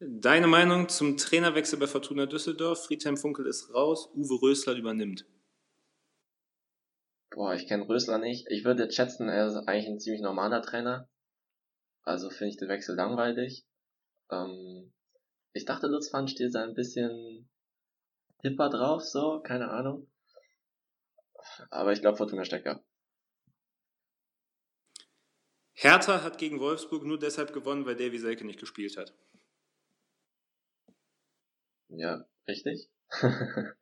Deine Meinung zum Trainerwechsel bei Fortuna Düsseldorf? Friedhelm Funkel ist raus, Uwe Rösler übernimmt. Boah, ich kenne Rösler nicht. Ich würde jetzt schätzen, er ist eigentlich ein ziemlich normaler Trainer. Also finde ich den Wechsel langweilig. Ähm, ich dachte, Lutz van Stiel sei ein bisschen hipper drauf, so, keine Ahnung. Aber ich glaube, Fortuna Stecker. Hertha hat gegen Wolfsburg nur deshalb gewonnen, weil Davy Selke nicht gespielt hat. Ja, richtig.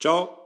Ciao.